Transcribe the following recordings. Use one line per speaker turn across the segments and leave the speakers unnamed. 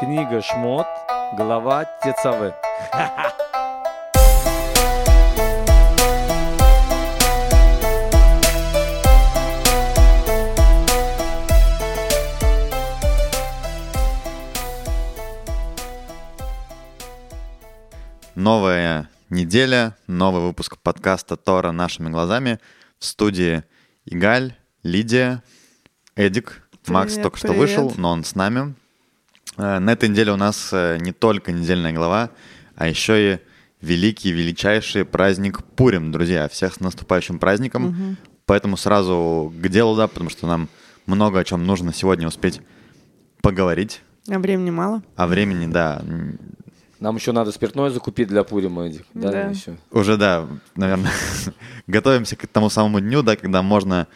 Книга Шмот, глава Тецавы.
Новая неделя, новый выпуск подкаста Тора нашими глазами. В студии Игаль, Лидия, Эдик. Макс
Привет,
только что
привет.
вышел, но он с нами. Э, На этой неделе у нас э, не только недельная глава, а еще и великий, величайший праздник Пурим, друзья. Всех с наступающим праздником. Поэтому сразу к делу, да, потому что нам много о чем нужно сегодня успеть поговорить.
А времени мало?
А времени, да,
Нам еще надо спиртное закупить для Пурима, Эдик. Да,
Да.
еще.
Уже, да, наверное, готовимся к тому самому дню, да, когда можно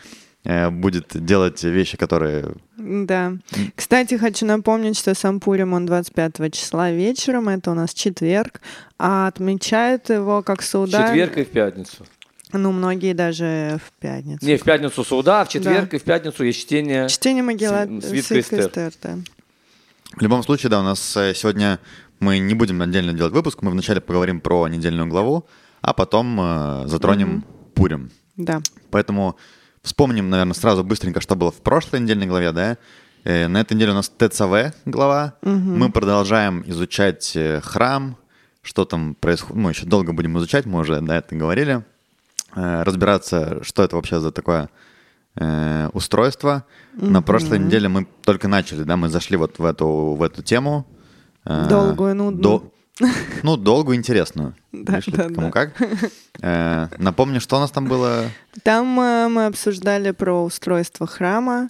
будет делать вещи, которые...
Да. Кстати, хочу напомнить, что сам Пурим, он 25 числа вечером, это у нас четверг, а отмечают его как
В
суда...
четверг и в пятницу.
Ну, многие даже в пятницу.
Не, в пятницу суда, а в четверг и в пятницу есть чтение.
Чтение Могила
Сви- свитка Эстер.
да.
В любом случае, да, у нас э, сегодня мы не будем отдельно делать выпуск, мы вначале поговорим про недельную главу, а потом э, затронем Пурим.
Да.
Поэтому вспомним, наверное, сразу быстренько, что было в прошлой недельной главе, да. Э, На этой неделе у нас ТЦВ глава. Мы продолжаем изучать э, храм, что там происходит. Мы еще долго будем изучать, мы уже до этого говорили. Э, Разбираться, что это вообще за такое э, устройство. На прошлой неделе мы только начали, да, мы зашли вот в эту, в эту тему.
Долгую, нудную.
до- Ну, долгую, интересную.
Да,
Видишь ли,
да,
кому
да.
как. Э, Напомню, что у нас там было...
Там э, мы обсуждали про устройство храма,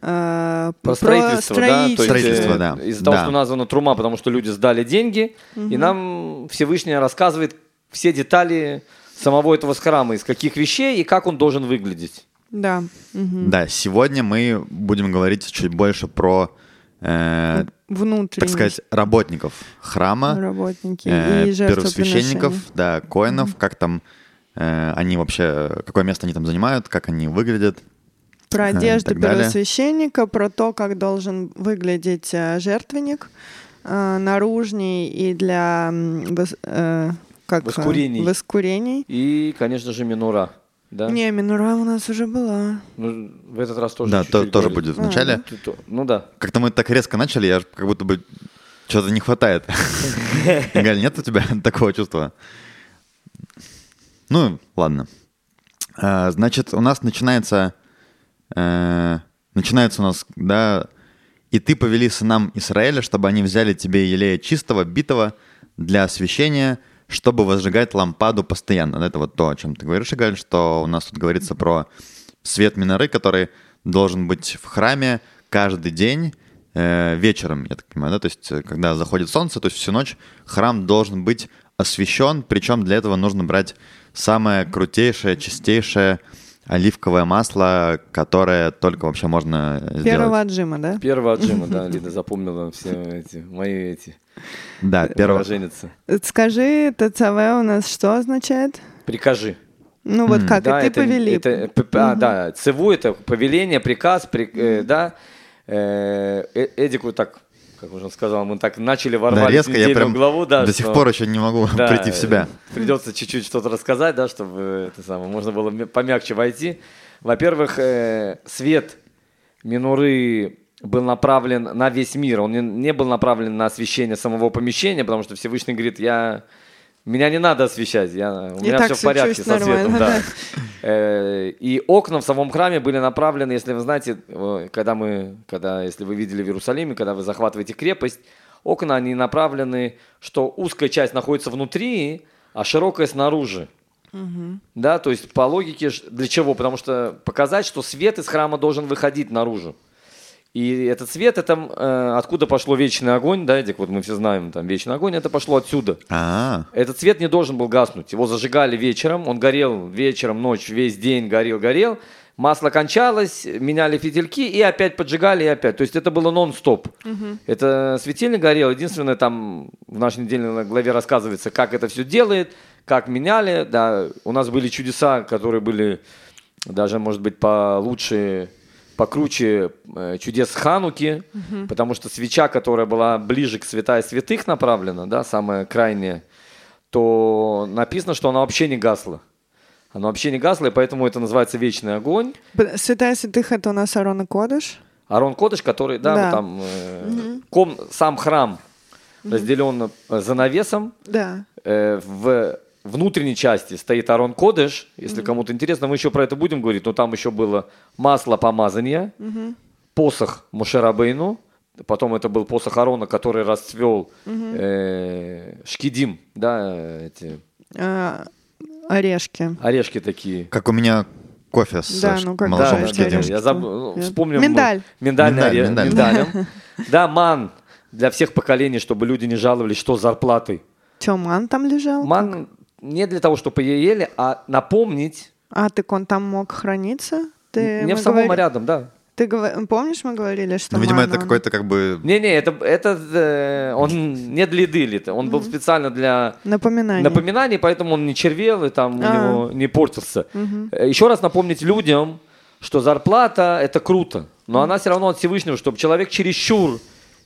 э,
Про строительство, да? То есть,
Строительство, да.
Из-за того,
Да.
что названа трума, потому что люди сдали деньги, и нам Всевышний рассказывает все детали самого этого храма, из каких вещей и как он должен выглядеть.
Да. мгм.
Да, сегодня мы будем говорить чуть больше про, э,
Внутренний.
так сказать, работников храма,
работники
э,
и
первосвященников, да, коинов, как там э, они вообще, какое место они там занимают, как они выглядят.
Про
и
одежду
далее.
первосвященника, про то, как должен выглядеть э, жертвенник э, наружней и для э, как, э,
Воскурений.
воскурений.
И, конечно же, минура. Да?
Не, минура у нас уже была.
Ну, в этот раз тоже
да,
чуть-чуть
то- тоже будет в
А,
начале.
Тут то- Ну да.
Как-то мы так резко начали, я как будто бы что-то не хватает. Галь, нет у тебя такого чувства? Ну, ладно. А, Значит, у нас начинается... э, Начинается у нас, да... «И ты повели сынам Израиля, чтобы они взяли тебе елея чистого, битого для освящения, чтобы возжигать лампаду постоянно». Это вот то, о чем ты говоришь, Игаль, что у нас тут говорится про свет миноры, который должен быть в храме каждый день э, вечером, я так понимаю, да, то есть э, когда заходит солнце, то есть всю ночь храм должен быть освещен, причем для этого нужно брать самое крутейшее, чистейшее оливковое масло, которое только вообще можно сделать.
Первого отжима, да?
Первого отжима, да, Лида запомнила все эти, мои эти
Да, первого.
выраженницы.
Скажи, ТЦВ у нас что означает?
Прикажи.
Ну вот как,
Да,
и ты
это-
повели.
это- п- п- а, да, цеву это повеление, приказ, при- э, да. Э, э, Эдик вот так, как уже сказал, мы так начали
Да,
ворвались
резко
в
я прям
главу, да,
до
что-
сих пор еще не могу
да,
прийти в себя.
Придется чуть-чуть что-то рассказать, да, чтобы это самое, можно было помягче войти. Во-первых, э, свет минуры был направлен на весь мир. Он не, не был направлен на освещение самого помещения, потому что Всевышний говорит, я меня не надо освещать, я, у
И
меня все в порядке со светом. да. Э, И окна в самом храме были направлены, если вы знаете, э, когда мы, когда, если вы видели в Иерусалиме, когда вы захватываете крепость, окна они направлены, что узкая часть находится внутри, а широкая снаружи. Да, то есть по логике для чего? Потому что показать, что свет из храма должен выходить наружу. И этот свет, это э, откуда пошло вечный огонь, да, Эдик, вот мы все знаем, там вечный огонь, это пошло отсюда.
А,
Этот свет не должен был гаснуть. Его зажигали вечером, он горел вечером, ночь, весь день горел, горел. Масло кончалось, меняли фитильки и опять поджигали, и опять. То есть это было нон-стоп. Это светильник горел. Единственное, там в нашей недельной главе рассказывается, как это все делает, как меняли. Да, у нас были чудеса, которые были даже, может быть, получше, покруче э, чудес Хануки, потому что свеча, которая была ближе к святая святых направлена, да, самая крайняя, то написано, что она вообще не гасла. Она вообще не гасла, и поэтому это называется вечный огонь.
Б- Святая святых это у нас Арон и Кодыш.
Арон Кодыш, который, да,
Да.
вот там э, ком- сам храм разделен э, занавесом,
Да.
Э, в внутренней части стоит Арон Кодыш. Если кому-то интересно, мы еще про это будем говорить. Но там еще было масло помазания, посох Мушерабейну. Потом это был посох Арона, который расцвел э, шкидим, да, эти
А, орешки.
орешки такие.
Как у меня кофе с
Да,
ш-
ну как
Да,
молочным
да,
орешки.
я забыл, ну,
Я-
вспомним.
Миндаль.
Миндальный
Миндаль,
оре-
миндаль.
миндалем. Да, ман для всех поколений, чтобы люди не жаловались, что с зарплатой.
Че, ман там лежал?
Ман не для того, чтобы ее ели, а напомнить
А, так он там мог храниться? Ты,
не в самом, а
говори-
рядом, да.
Ты говор- помнишь, мы говорили, что
Ну, видимо,
ман,
это какой-то как бы...
Не-не, это, это э, он не для еды, он был специально для
Напоминание.
напоминаний, поэтому он не червел и там у
А.
него не портился. Э, Еще раз напомнить людям, что зарплата это круто, но она все равно от Всевышнего, чтобы человек чересчур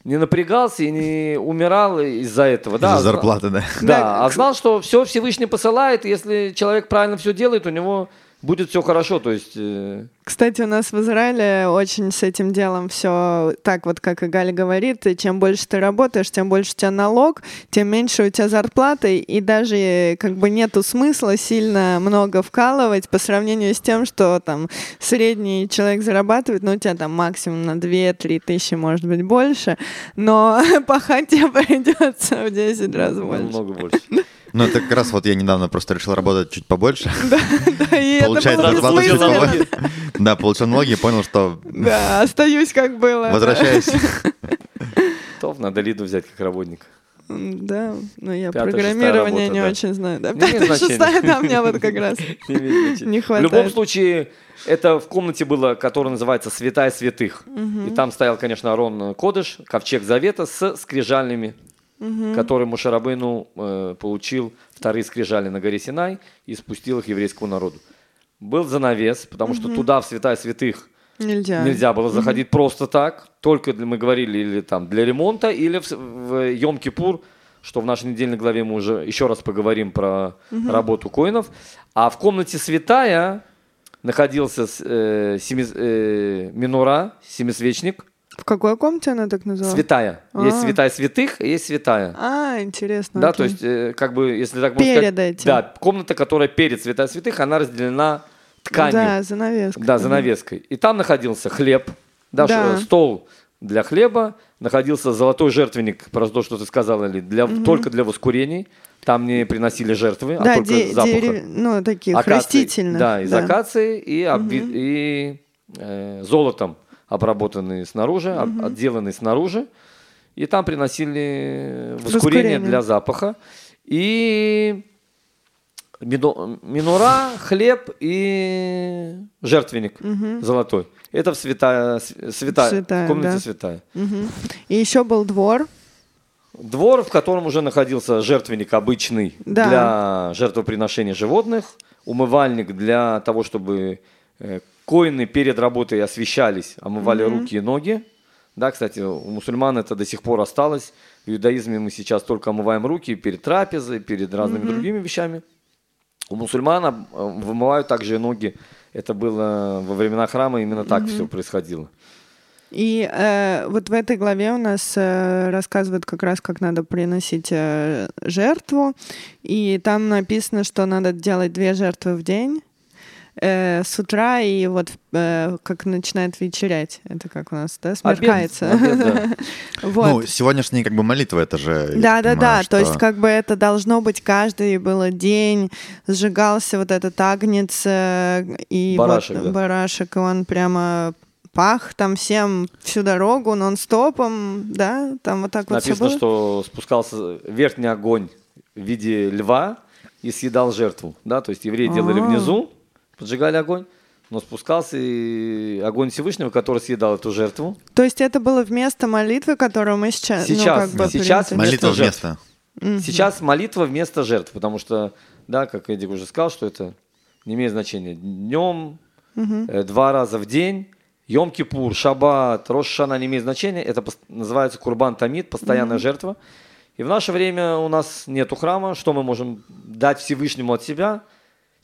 не напрягался и не умирал из-за этого. Да,
Из-за зарплаты, да.
Да,
Да,
а знал, что все Всевышний посылает, и если человек правильно все делает, у него будет все хорошо. То есть э,
Кстати, у нас в Израиле очень с этим делом все так вот, как и Галя говорит, и чем больше ты работаешь, тем больше у тебя налог, тем меньше у тебя зарплаты, и даже э, как бы нету смысла сильно много вкалывать по сравнению с тем, что там средний человек зарабатывает, ну, у тебя там максимум на 2-3 тысячи, может быть, больше, но пахать тебе придется в 10 раз больше.
намного больше.
Ну, это как раз вот я недавно просто решил работать чуть побольше.
Да, и это
Получать
было
зарплату чуть
бессмысленно.
побольше. Да, получил налоги и понял, что
Да, остаюсь как было.
возвращаюсь.
То надо Лиду взять как работника.
М, Да, но я
Пятая,
программирование
шестая
не
работа, да.
очень знаю. Да, пятая, шестая, да, у меня вот как раз.
Не.
Не
В любом
хватает.
случае, это в комнате было, которая называется «Святая святых». И там стоял, конечно, Арон Кодыш, ковчег завета с скрижальными, который Мушарабейну э, получил вторые скрижали на горе Синай и спустил их еврейскому народу. Был занавес, потому что туда, в Святая святых,
Нельзя.
Нельзя было заходить просто так, только, для- мы говорили, или там для ремонта, или в, в Йом-Кипур, что в нашей недельной главе мы уже еще раз поговорим про работу коинов. А в комнате святая находился э, семи- э, минора, семисвечник,
В какой комнате она так называлась?
святая. Есть
А.
святая святых, есть святая.
А, интересно.
Да,
окей.
то есть, э, как бы, если так можно
Перед
сказать,
этим.
да, комната, которая перед святая святых, она разделена тканью.
Да, занавеска.
Да, занавеской. И там находился хлеб, да,
Да.
ш- стол для хлеба, находился золотой жертвенник, про то, что ты сказала, Ли, для, только для воскурений. Там не приносили жертвы, а
Да,
только
де-
запаха.
дерев- ну, таких
Акации.
растительных.
Да, из акации и, обви- и э, золотом обработанные снаружи, об- отделанные снаружи. И там приносили воскурение для запаха. И минура, хлеб и жертвенник золотой. Это в святая, св- святая,
Святая,
комнате
да.
святая.
Мгм. И еще был двор.
Двор, в котором уже находился жертвенник обычный
Да.
для жертвоприношения животных, умывальник для того, чтобы э, коины перед работой освещались, омывали руки и ноги. Да, кстати, у мусульман это до сих пор осталось. В иудаизме мы сейчас только омываем руки перед трапезой, перед разными другими вещами. У мусульман э, вымывают также и ноги. Это было во времена храма, именно так все происходило.
И э, вот в этой главе у нас э, рассказывают как раз, как надо приносить э, жертву. И там написано, что надо делать две жертвы в день. Э, с утра и вот э, как начинает вечерять. Это как у нас, да, смеркается.
Обед, да.
Вот.
Ну, сегодняшняя как бы молитва, это же... я
Да,
так
да,
понимаю,
да. То есть, как бы это должно быть каждый было день, сжигался вот этот агнец э, и
Барашек,
вот
да.
барашек, и он прямо пах там всем всю дорогу нон-стопом, да, там вот так вот
Написано, что спускался верхний огонь в виде льва и съедал жертву. Да? То есть евреи делали
А.
внизу, поджигали огонь, но спускался и огонь Всевышнего, который съедал эту жертву.
То есть это было вместо молитвы, которую мы сейчас, ну,
Сейчас,
как бы
сейчас.
Молитва
вместо жертв.
вместо.
Сейчас молитва вместо жертв, потому что, да, как Эдик уже сказал, что это не имеет значения. Днем, э, два раза в день Йом-Кипур, Шаббат, Рошана не имеет значения. Это называется Курбан Тамид, постоянная жертва. И в наше время у нас нету храма. Что мы можем дать Всевышнему от себя?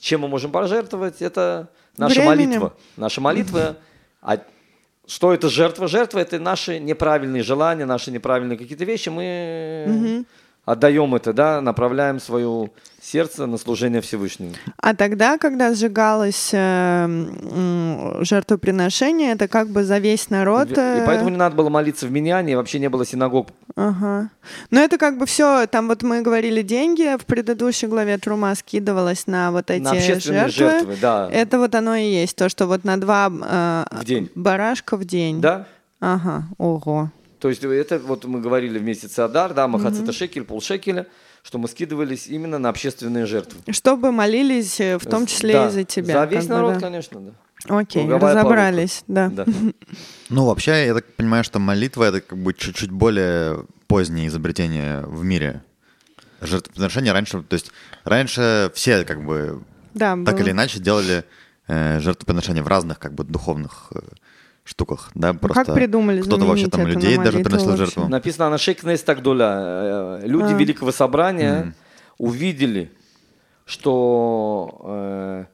Чем мы можем пожертвовать? Это наша
Временем.
молитва. Наша молитва. А что это жертва? Жертва – это наши неправильные желания, наши неправильные какие-то вещи. Мы отдаем это, да, направляем свое сердце на служение Всевышнему.
А тогда, когда сжигалось э, жертвоприношение, это как бы за весь народ.
И
э,
поэтому не надо было молиться в Миньяне, и вообще не было синагог.
Ага. Но это как бы все, там вот мы говорили, деньги в предыдущей главе Трума скидывалось на вот эти
на
жертвы.
жертвы, да.
Это вот оно и есть, то, что вот на два э,
В день.
барашка в день.
Да?
Ага, ого.
То есть это вот мы говорили в месяц Адар, да, Махацета шекель, полшекеля, что мы скидывались именно на общественные жертвы.
Чтобы молились э, в том числе
Да,
и за тебя.
За весь
как бы,
народ,
да.
конечно, да.
Окей,
Круговая
разобрались, да.
Да.
Ну, вообще, я так понимаю, что молитва — это как бы чуть-чуть более позднее изобретение в мире. Жертвоприношение раньше... То есть раньше все как бы
Да,
так
было.
или иначе делали э, жертвоприношения в разных как бы духовных э, штуках, да, просто
как придумали
кто-то вообще там людей даже приносил
вообще?
жертву.
Написано на Шекнес Тагдуля. Люди
А.
Великого Собрания увидели, что э,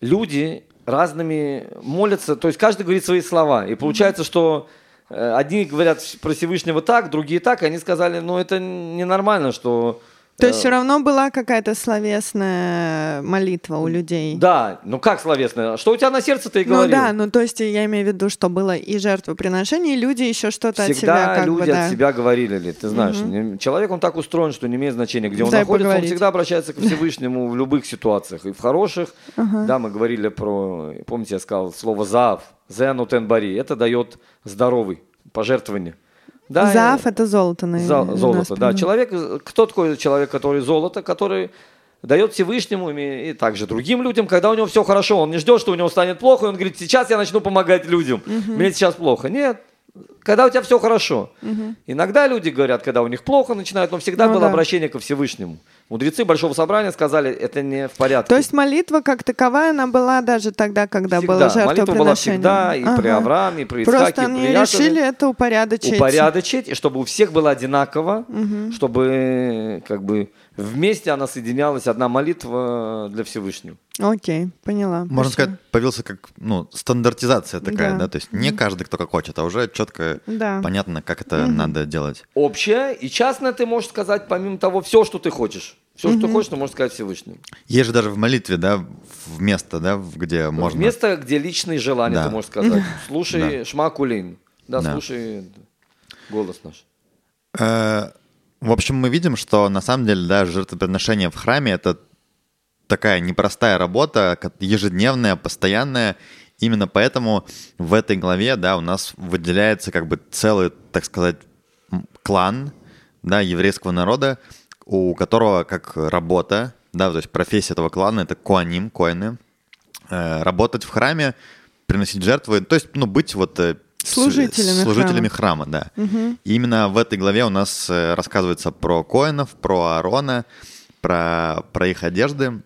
люди разными молятся, то есть каждый говорит свои слова. И получается, что э, одни говорят про Всевышнего так, другие так, и они сказали, ну это ненормально, что...
То
э,
есть все равно была какая-то словесная молитва у людей.
Да, ну как словесно? Что у тебя на сердце ты и
Ну
говорил?
да, ну то есть я имею в виду, что было и жертвоприношение, и люди еще что-то от себя как
люди
бы, да.
от себя говорили ли, ты знаешь. не- Человек, он так устроен, что не имеет значения, где он
Дай
находится,
поговорить.
он всегда обращается к Всевышнему в любых ситуациях. И в хороших, да, мы говорили про, помните, я сказал слово «зав», «зенутен бари», это дает здоровый, пожертвование. Да,
Зав это золото, наверное.
За- золото, да. Человек, кто такой человек, который золото, который дает Всевышнему и, также другим людям, когда у него все хорошо. Он не ждет, что у него станет плохо, и он говорит, сейчас я начну помогать людям. Мне сейчас плохо. Нет, когда у тебя все хорошо. Иногда люди говорят, когда у них плохо начинают, но всегда
Ну
было
да.
обращение ко Всевышнему. Мудрецы Большого Собрания сказали, это не в порядке.
То есть молитва как таковая, она была даже тогда, когда было
Всегда. Молитва была
жертвоприношение.
всегда и при
Ага.
Аврааме, и при Ицхаке,
Просто
и
они
при Якове.
решили это упорядочить.
упорядочить, и чтобы у всех было одинаково, чтобы как бы вместе она соединялась, одна молитва для Всевышнего.
Окей, поняла.
Можно
спасибо.
сказать, появился как, ну, стандартизация такая,
Да.
да, то есть не каждый, кто как хочет, а уже четко
Да.
понятно, как это надо делать.
Общее и частное ты можешь сказать, помимо того, все, что ты хочешь. Все, что ты хочешь, ты можешь сказать Всевышнему.
Есть же даже в молитве, да, в место, да, в- где можно...
Место, где личные желания,
Да.
ты можешь сказать. Слушай
Да.
Шма Кулин. Да,
Да.
слушай голос наш.
Э, В общем, мы видим, что на самом деле, да, жертвоприношение в храме — это такая непростая работа, ежедневная, постоянная. Именно поэтому в этой главе, да, у нас выделяется как бы целый, так сказать, клан, да, еврейского народа, у которого как работа, да, то есть профессия этого клана — это коаним, коины, э, работать в храме, приносить жертвы, то есть, ну, быть вот э,
Служителями
служителями храма, да. И именно в этой главе у нас э, рассказывается про коинов, про Аарона, про, про их одежды.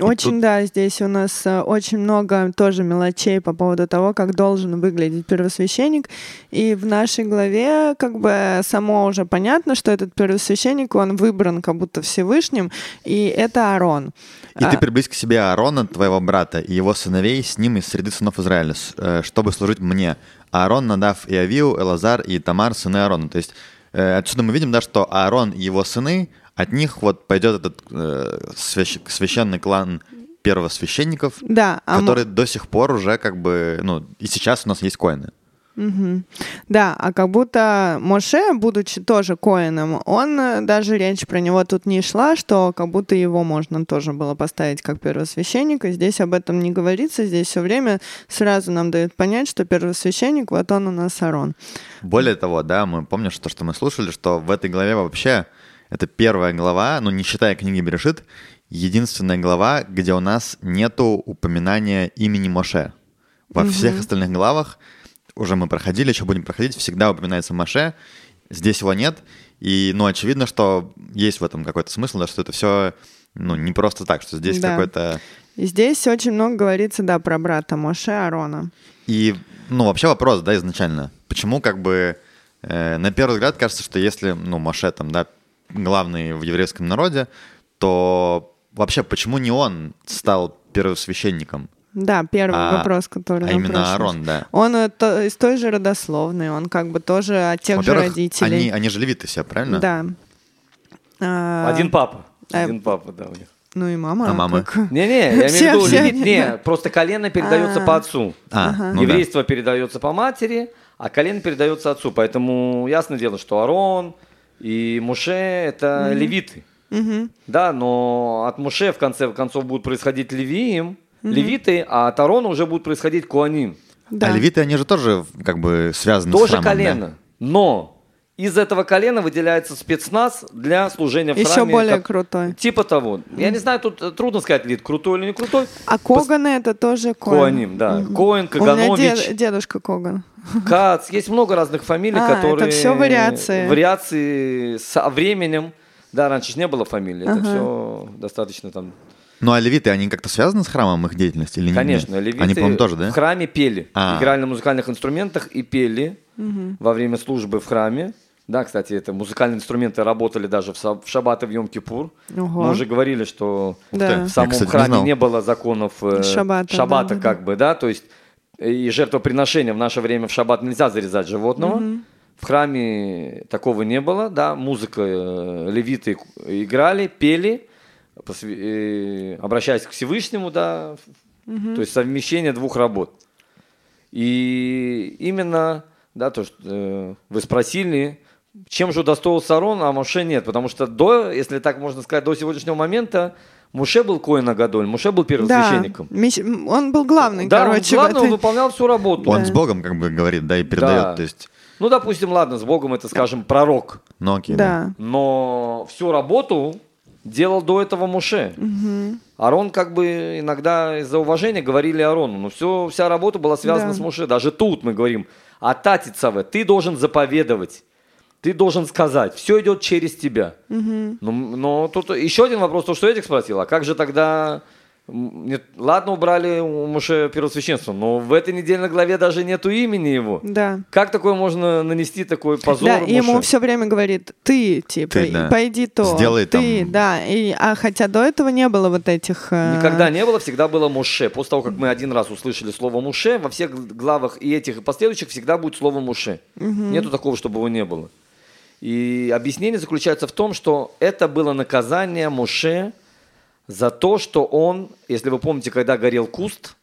Очень,
тут-
да, здесь у нас э, очень много тоже мелочей по поводу того, как должен выглядеть первосвященник. И в нашей главе как бы само уже понятно, что этот первосвященник, он выбран как будто Всевышним, и это Аарон.
И
А,
ты приблизь к себе Аарона, твоего брата, и его сыновей с ним из среды сынов Израиля, э, чтобы служить мне. Аарон, Надав и Авиу, Элазар и Тамар, сыны Аарона. То есть э, отсюда мы видим, да, что Аарон и его сыны, от них вот пойдет этот э, свящ- священный клан первосвященников,
Да, а
который до сих пор уже как бы, ну, и сейчас у нас есть коины.
Мгм. Да, а как будто Моше, будучи тоже коином, он э, даже речь про него тут не шла, что как будто его можно тоже было поставить как первосвященника. Здесь об этом не говорится, здесь все время сразу нам дают понять, что первосвященник, вот он у нас Арон.
Более того, да, мы помним, что, что мы слушали, что в этой главе вообще это первая глава, ну не считая книги Берешит, единственная глава, где у нас нету упоминания имени Моше. Во всех остальных главах уже мы проходили, еще будем проходить, всегда упоминается Моше, здесь его нет, и, ну, очевидно, что есть в этом какой-то смысл, да, что это все, ну, не просто так, что здесь
Да.
какой-то
здесь очень много говорится, да, про брата Моше Арона.
И, ну, вообще вопрос, да, изначально. Почему, как бы, э, на первый взгляд кажется, что если, ну, Моше там, да, главный в еврейском народе, то вообще почему не он стал первосвященником?
Да, первый
А-
вопрос, который
А именно. Аарон, да.
Он э, то- из той же родословной, он как бы тоже от тех же родителей.
они, они же левиты все, правильно?
Да. А,
Один папа.
а-
Один папа, да, у них.
Ну и мама.
А мамы?
как-
Не-не, я имею в виду,
все
левит-
они,
не,
да.
просто колено передается
А.
по отцу.
А, ну да.
Еврейство передается по матери, а колено передается отцу. Поэтому ясно дело, что Арон и Муше это левиты.
Мгм.
Да, но от Муше в конце концов будут происходить левиим, левиты, а от Арона уже будут происходить куаним.
Да.
А левиты, они же тоже как бы связаны с
Тоже
храмом, да?
колено. Но из этого колена выделяется спецназ для служения в
Еще
храме.
более
как-
крутой.
Типа того. Я не знаю, тут э, трудно сказать, ли это крутой или не крутой.
А Коганы это тоже Коэн.
Коаним, да. Коэн,
У меня
Каганович.
дед- дедушка Коган.
Кац, есть много разных фамилий,
А,
которые...
это всё вариации.
Вариации со временем. Да, раньше не было фамилии, это
Ага.
все достаточно там...
Ну а левиты, они как-то связаны с храмом, их деятельность или нет?
Конечно, левиты
Они, по-моему, тоже, да?
в храме пели.
А.
Играли на музыкальных инструментах и пели во время службы в храме. Да, кстати, это музыкальные инструменты работали даже в, са- в шаббат и в Йом-Кипур. Мы уже говорили, что
Да.
в самом
Я, кстати, не
храме
знал.
не, было законов э,
Шаббата,
шаббата,
да, да,
как бы, да, то есть э, и жертвоприношения в наше время в шаббат нельзя зарезать животного. В храме такого не было, да, музыка, э, левиты играли, пели, посвя- э, обращаясь к Всевышнему, да, ф- то есть совмещение двух работ. И именно, да, то, что э, вы спросили, чем же удостоился Арон, а Моше нет, потому что до, если так можно сказать, до сегодняшнего момента Муше был Коина Гадоль, Муше был
Да.
первосвященником.
Мис- Он был главный,
Да, он
короче.
он
этой-
выполнял всю работу.
Он с Богом как бы говорит, да, и передает,
Да.
то есть,
Ну, допустим, ладно, с Богом это, скажем, пророк.
ну окей.
Да.
Но всю работу делал до этого Муше. Арон как бы иногда из-за уважения говорили Арону, но все, вся работа была связана
Да.
с Муше. Даже тут мы говорим, а Татицаве, ты должен заповедовать, ты должен сказать, все идет через тебя. Ну, но тут еще один вопрос, то, что Эдик спросил, а как же тогда... нет, ладно, убрали у Муше первосвященство, но в этой недельной главе даже нету имени его.
Да.
Как такое можно нанести такой позор
Да, и ему все время говорит, ты, типа,
Ты, да.
пойди то,
Сделай
ты,
там.
да. И, а хотя до этого не было вот этих... э,
Никогда не было, всегда было Муше. После того, как мы один раз услышали слово Муше, во всех главах и этих, и последующих всегда будет слово Муше. Нету такого, чтобы его не было. И объяснение заключается в том, что это было наказание Муше за то, что он, если вы помните, когда горел куст,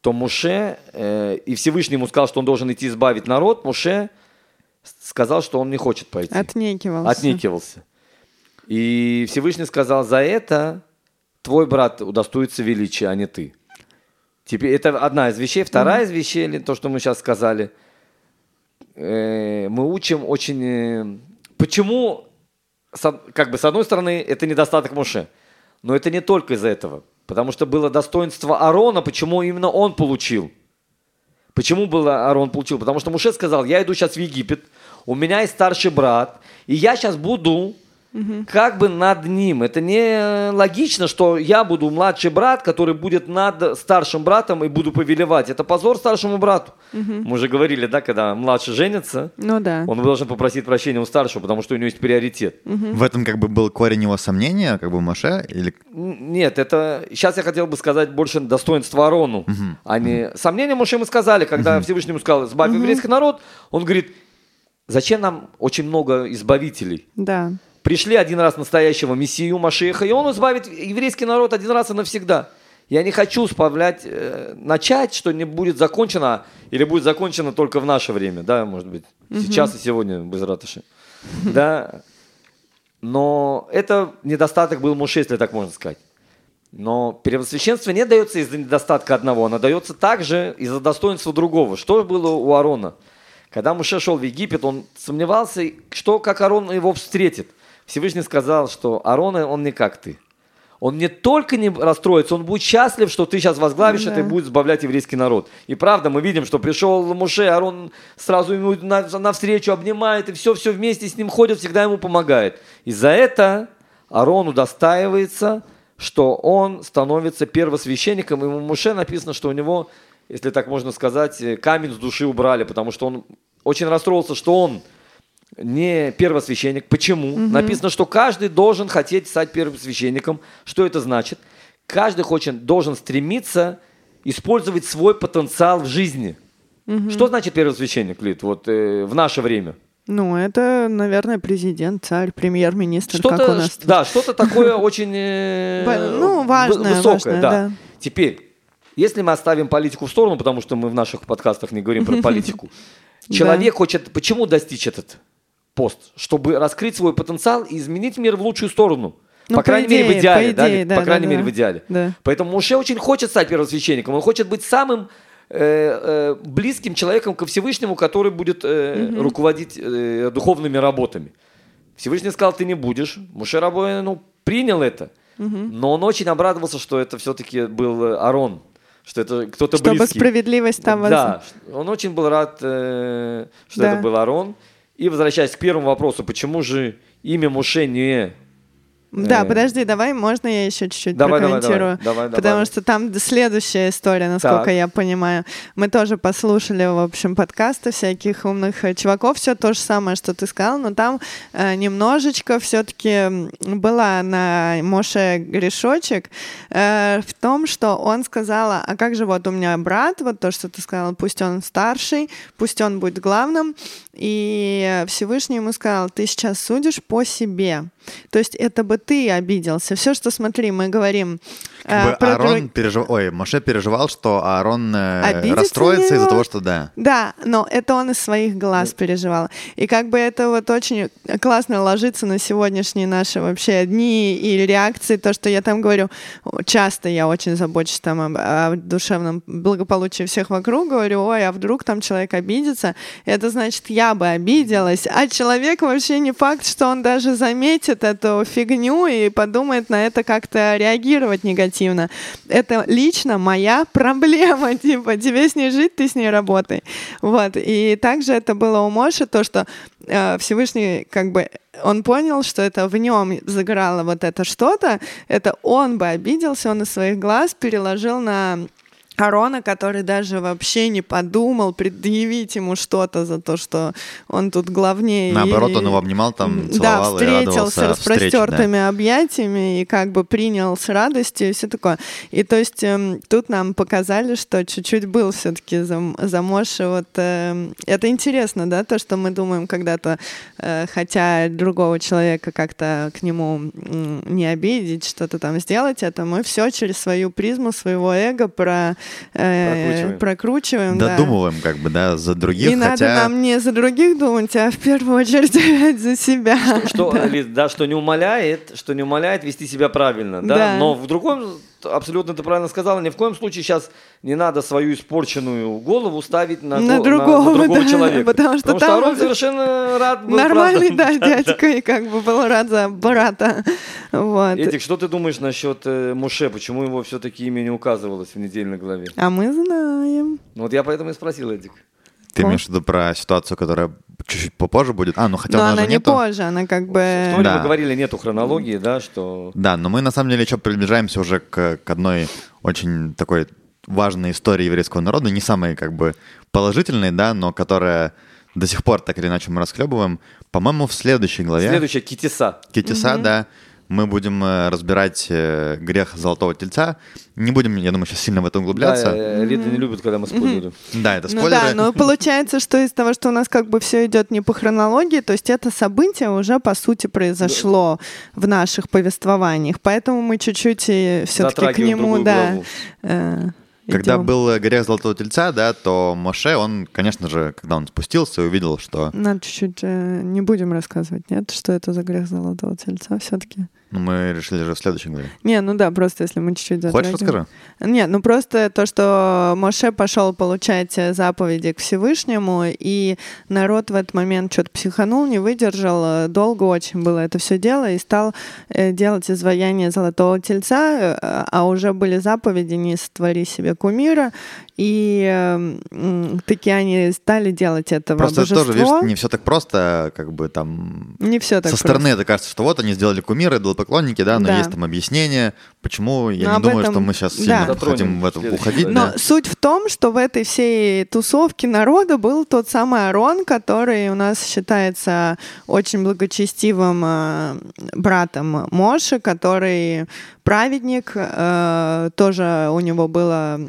то Муше, э, и Всевышний ему сказал, что он должен идти избавить народ, Муше сказал, что он не хочет пойти.
Отнекивался.
Отнекивался. И Всевышний сказал, за это твой брат удостоится величия, а не ты. Теперь это одна из вещей. Вторая из вещей, то, что мы сейчас сказали, мы учим очень... э, почему, как бы, с одной стороны, это недостаток Моше, но это не только из-за этого. Потому что было достоинство Аарона, почему именно он получил. Почему было Аарон получил? Потому что Муше сказал, я иду сейчас в Египет, у меня есть старший брат, и я сейчас буду как бы над ним. Это не логично, что я буду младший брат, который будет над старшим братом и буду повелевать. Это позор старшему брату. Мы уже говорили, да, когда младший женится,
Ну да.
он должен попросить прощения у старшего, потому что у него есть приоритет.
В этом как бы был корень его сомнения, как бы Моше, или...
Нет, это сейчас я хотел бы сказать больше достоинство Арону, а не сомнения Моше мы сказали, когда Всевышний ему сказал, избавь еврейский народ, он говорит, зачем нам очень много избавителей?
Да.
Пришли один раз настоящего Мессию Машеха, и он избавит еврейский народ один раз и навсегда. Я не хочу справлять, э, начать, что не будет закончено, или будет закончено только в наше время, да, может быть, сейчас и сегодня, без ратыши. Да, но это недостаток был Муше, если так можно сказать. Но первосвященство не дается из-за недостатка одного, оно дается также из-за достоинства другого. Что было у Аарона? Когда Муше шел в Египет, он сомневался, что, как Аарон его встретит. Всевышний сказал, что Аарон, он не как ты. Он не только не расстроится, он будет счастлив, что ты сейчас возглавишь
Да.
это и будет избавлять еврейский народ. И правда, мы видим, что пришел Муше, Аарон сразу ему на- навстречу обнимает, и все-все вместе с ним ходят, всегда ему помогает. И за это Аарон удостаивается что он становится первосвященником, и у Муше написано, что у него, если так можно сказать, э, камень с души убрали, потому что он очень расстроился, что он не первосвященник. Почему? Написано, что каждый должен хотеть стать первосвященником. Что это значит? Каждый хочет, должен стремиться использовать свой потенциал в жизни. Что значит первосвященник, Лид, вот э, в наше время?
Ну, это, наверное, президент, царь, премьер-министр, как у
Что-то,
нас.
да, что-то такое очень э,
ну, важное,
высокое,
важное,
да.
да.
Теперь, если мы оставим политику в сторону, потому что мы в наших подкастах не говорим про политику, человек хочет, почему достичь этот пост? Чтобы раскрыть свой потенциал и изменить мир в лучшую сторону.
Ну,
по
по
крайней мере, в
идее,
идеале,
по
да,
идее,
Лид?
да,
по
да,
крайней
да.
мере, в идеале.
Да.
Поэтому Муше очень хочет стать первосвященником, он хочет быть самым э, э, близким человеком ко Всевышнему, который будет э, руководить э, духовными работами. Всевышний сказал, ты не будешь. Муше Рабой, ну, принял это. Но он очень обрадовался, что это все-таки был э, Арон, что это кто-то
Чтобы
близкий.
справедливость там
Да, он очень был рад, э, что
Да.
это был Арон. И возвращаясь к первому вопросу, почему же имя Муше не...
Да,
Э,
подожди, давай, можно я еще чуть-чуть
Давай,
прокомментирую?
давай, давай,
Потому
давай.
что там следующая история, насколько
Так.
я понимаю. Мы тоже послушали, в общем, подкасты всяких умных э, чуваков, все то же самое, что ты сказал, но там э, немножечко все-таки была на Моше грешочек э, в том, что он сказала, а как же вот у меня брат, вот то, что ты сказала, пусть он старший, пусть он будет главным, и Всевышний ему сказал, ты сейчас судишь по себе. То есть это бы ты обиделся. Все, что смотри, мы говорим э,
Как бы
про
Аарон
друг-
переживал, ой, Моше переживал, что Аарон э,
Обидится
расстроится из-за того, что да.
Да, но это он из своих глаз переживал. И как бы это вот очень классно ложится на сегодняшние наши вообще дни и реакции, то, что я там говорю. Часто я очень забочусь там об- о, душевном благополучии всех вокруг, говорю, ой, а вдруг там человек обидится, это значит, я бы обиделась, а человек вообще не факт, что он даже заметит эту фигню и подумает на это как-то реагировать негативно. Это лично моя проблема, типа, тебе с ней жить, ты с ней работай. Вот, и также это было у Моши, то, что э, Всевышний, как бы, он понял, что это в нем загорало вот это что-то, это он бы обиделся, он из своих глаз переложил на Арона, который даже вообще не подумал предъявить ему что-то за то, что он тут главнее.
Наоборот,
и-
он его обнимал, там,
да,
целовал и
встретился
радовался
с
встрече, да.
распростертыми объятиями и как бы принял с радостью и все такое. И то есть эм, тут нам показали, что чуть-чуть был все-таки за, за Моши. Вот эм, это интересно, да, то, что мы думаем когда-то, э, хотя другого человека как-то к нему м, не обидеть, что-то там сделать, это мы все через свою призму своего эго про,
Прокручиваем.
прокручиваем. да.
Додумываем, как бы, да, за других,
И надо
хотя...
нам не за других думать, а в первую очередь за себя.
Что, Лиз, да, что не умаляет, что не умаляет вести себя правильно, да?
Да.
Но в другом, абсолютно ты правильно сказала, ни в коем случае сейчас не надо свою испорченную голову ставить на,
На
го-
другого,
на другого
да,
человека.
потому что там
Арон
уже
совершенно рад был.
Нормальный,
правда.
да, дядька, и как бы был рад за брата. Вот.
Эдик, что ты думаешь насчет э, Муше? Почему его все-таки имя не указывалось в недельной главе?
А мы знаем.
Ну, Вот я поэтому и спросил, Эдик.
Ты имеешь в виду про ситуацию, которая чуть-чуть попозже будет? А, ну хотя
Но
у нас
она
же
не
нету...
позже, она как бы...
Торе
Да.
мы говорили, нету хронологии, да, что...
Да, но мы на самом деле еще приближаемся уже к, к одной очень такой важной истории еврейского народа, не самой как бы положительной, да, но которая до сих пор так или иначе мы расхлебываем. По-моему, в следующей главе...
Следующая Китиса.
Китиса, да, мы будем э, разбирать э, грех золотого тельца. Не будем, я думаю, сейчас сильно в это углубляться.
Да, э, Лида не любит, когда мы спойлерим.
Да, это
Ну
спойлеры.
да, но получается, что из того, что у нас как бы все идет не по хронологии, то есть это событие уже по сути произошло в наших повествованиях, поэтому мы чуть-чуть все-таки к нему, да,
главу.
Когда
идем.
был грех золотого тельца, да, то Моше, он, конечно же, когда он спустился и увидел, что...
Надо чуть-чуть э, не будем рассказывать, нет, что это за грех золотого тельца все-таки.
Ну, мы решили же в следующем главе.
Не, ну да, просто если мы чуть-чуть
Хочешь
затрагиваем.
расскажу?
Нет, ну просто то, что Моше пошел получать э, заповеди к Всевышнему, и народ в этот момент что-то психанул, не выдержал, э, долго очень было это все дело, и стал э, делать изваяние золотого тельца, а уже были заповеди «не сотвори себе кумира», и э, м, таки они стали делать этого
Просто
божество.
тоже, видишь, не все так просто, как бы там...
Не все так
Со стороны это кажется, что вот они сделали кумиры, идолопоклонники, да, но
Да.
есть там объяснение, почему, я
Но
не думаю,
этом-
что мы сейчас
да.
сильно
Затронем
хотим в это уходить.
Но
да.
суть в том, что в этой всей тусовке народа был тот самый Арон, который у нас считается очень благочестивым э, братом Моши, который праведник, э, тоже у него было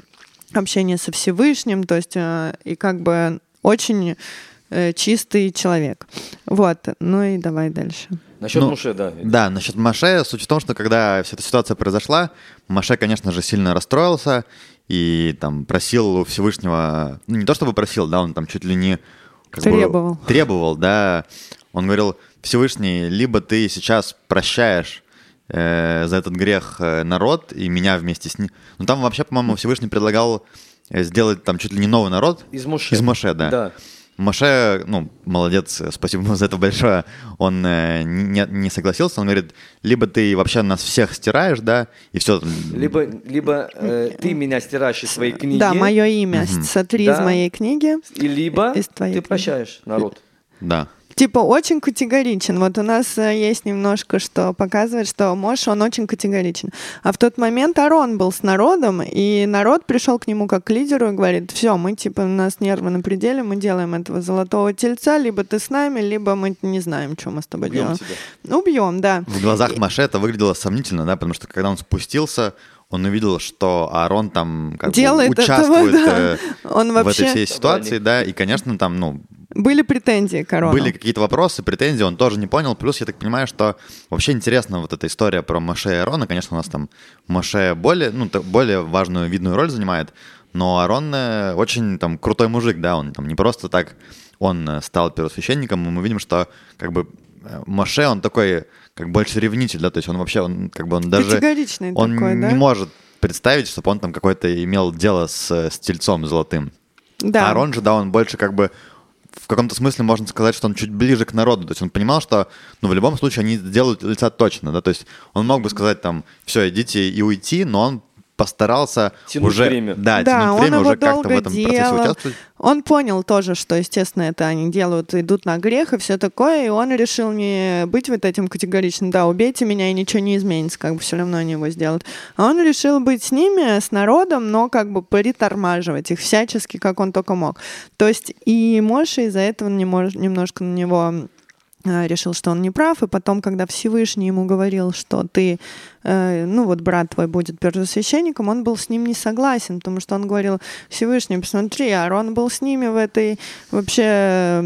общение со Всевышним, то есть э, и как бы очень чистый человек. Вот, ну и давай дальше.
Насчет
Ну,
Муше, да.
Да, насчет Маше, суть в том, что когда вся эта ситуация произошла, Маше, конечно же, сильно расстроился и там просил у Всевышнего, ну не то чтобы просил, да, он там чуть ли не как бы
Требовал.
требовал, да, он говорил, Всевышний, либо ты сейчас прощаешь э, за этот грех э, народ и меня вместе с ним. Ну там вообще, по-моему, Всевышний предлагал э, сделать там чуть ли не новый народ.
Из Моше.
Из Моше, да.
Да.
Маше, ну, молодец, спасибо ему за это большое, он э, не, не согласился, он говорит, либо ты вообще нас всех стираешь, да, и все.
Либо, либо э, ты меня стираешь из своей книги,
Да, мое имя сотри из
Да.
моей книги.
и либо
из твоей
ты
книги.
прощаешь народ.
Да.
Типа очень категоричен. Вот у нас э, есть немножко, что показывает, что Мош, он очень категоричен. А в тот момент Арон был с народом, и народ пришел к нему как к лидеру и говорит, все, мы типа, у нас нервы на пределе, мы делаем этого золотого тельца, либо ты с нами, либо мы не знаем, что мы с тобой
Убьем
делаем.
тебя.
Убьем, да.
В глазах Маше это выглядело сомнительно, да, потому что когда он спустился, он увидел, что Аарон там как
Делает
бы
этого,
участвует
да.
э,
Он
в
вообще...
этой всей ситуации, да, и, конечно, там, ну,
Были претензии к Арону.
Были какие-то вопросы, претензии, он тоже не понял. Плюс, я так понимаю, что вообще интересна вот эта история про Моше и Арона. Конечно, у нас там Моше более, ну, более важную видную роль занимает, но Арон э, очень там крутой мужик, да, он там не просто так, он э, стал первосвященником, и мы видим, что как бы э, Моше, он такой, как больше ревнитель, да, то есть он вообще, он как бы он даже...
Категоричный
Он
такой,
не
да?
может представить, чтобы он там какой-то имел дело с, с тельцом золотым.
Да.
А Арон же, да, он больше как бы в каком-то смысле можно сказать, что он чуть ближе к народу. То есть он понимал, что ну, в любом случае они сделают лица точно. Да? То есть он мог бы сказать там, все, идите и уйти, но он постарался
Тянуть
уже...
время.
Да,
Да,
тянуть
он
время,
его
уже как-то в
долго
этом процессе участвовать.
Он понял тоже, что, естественно, это они делают, идут на грех и все такое, и он решил не быть вот этим категоричным, да, убейте меня, и ничего не изменится, как бы все равно они его сделают. А он решил быть с ними, с народом, но как бы притормаживать их всячески, как он только мог. То есть и Моша из-за этого не мож- немножко на него э, решил, что он не прав, и потом, когда Всевышний ему говорил, что ты, ну вот брат твой будет первосвященником, он был с ним не согласен, потому что он говорил, Всевышний, посмотри, Аарон был с ними в этой вообще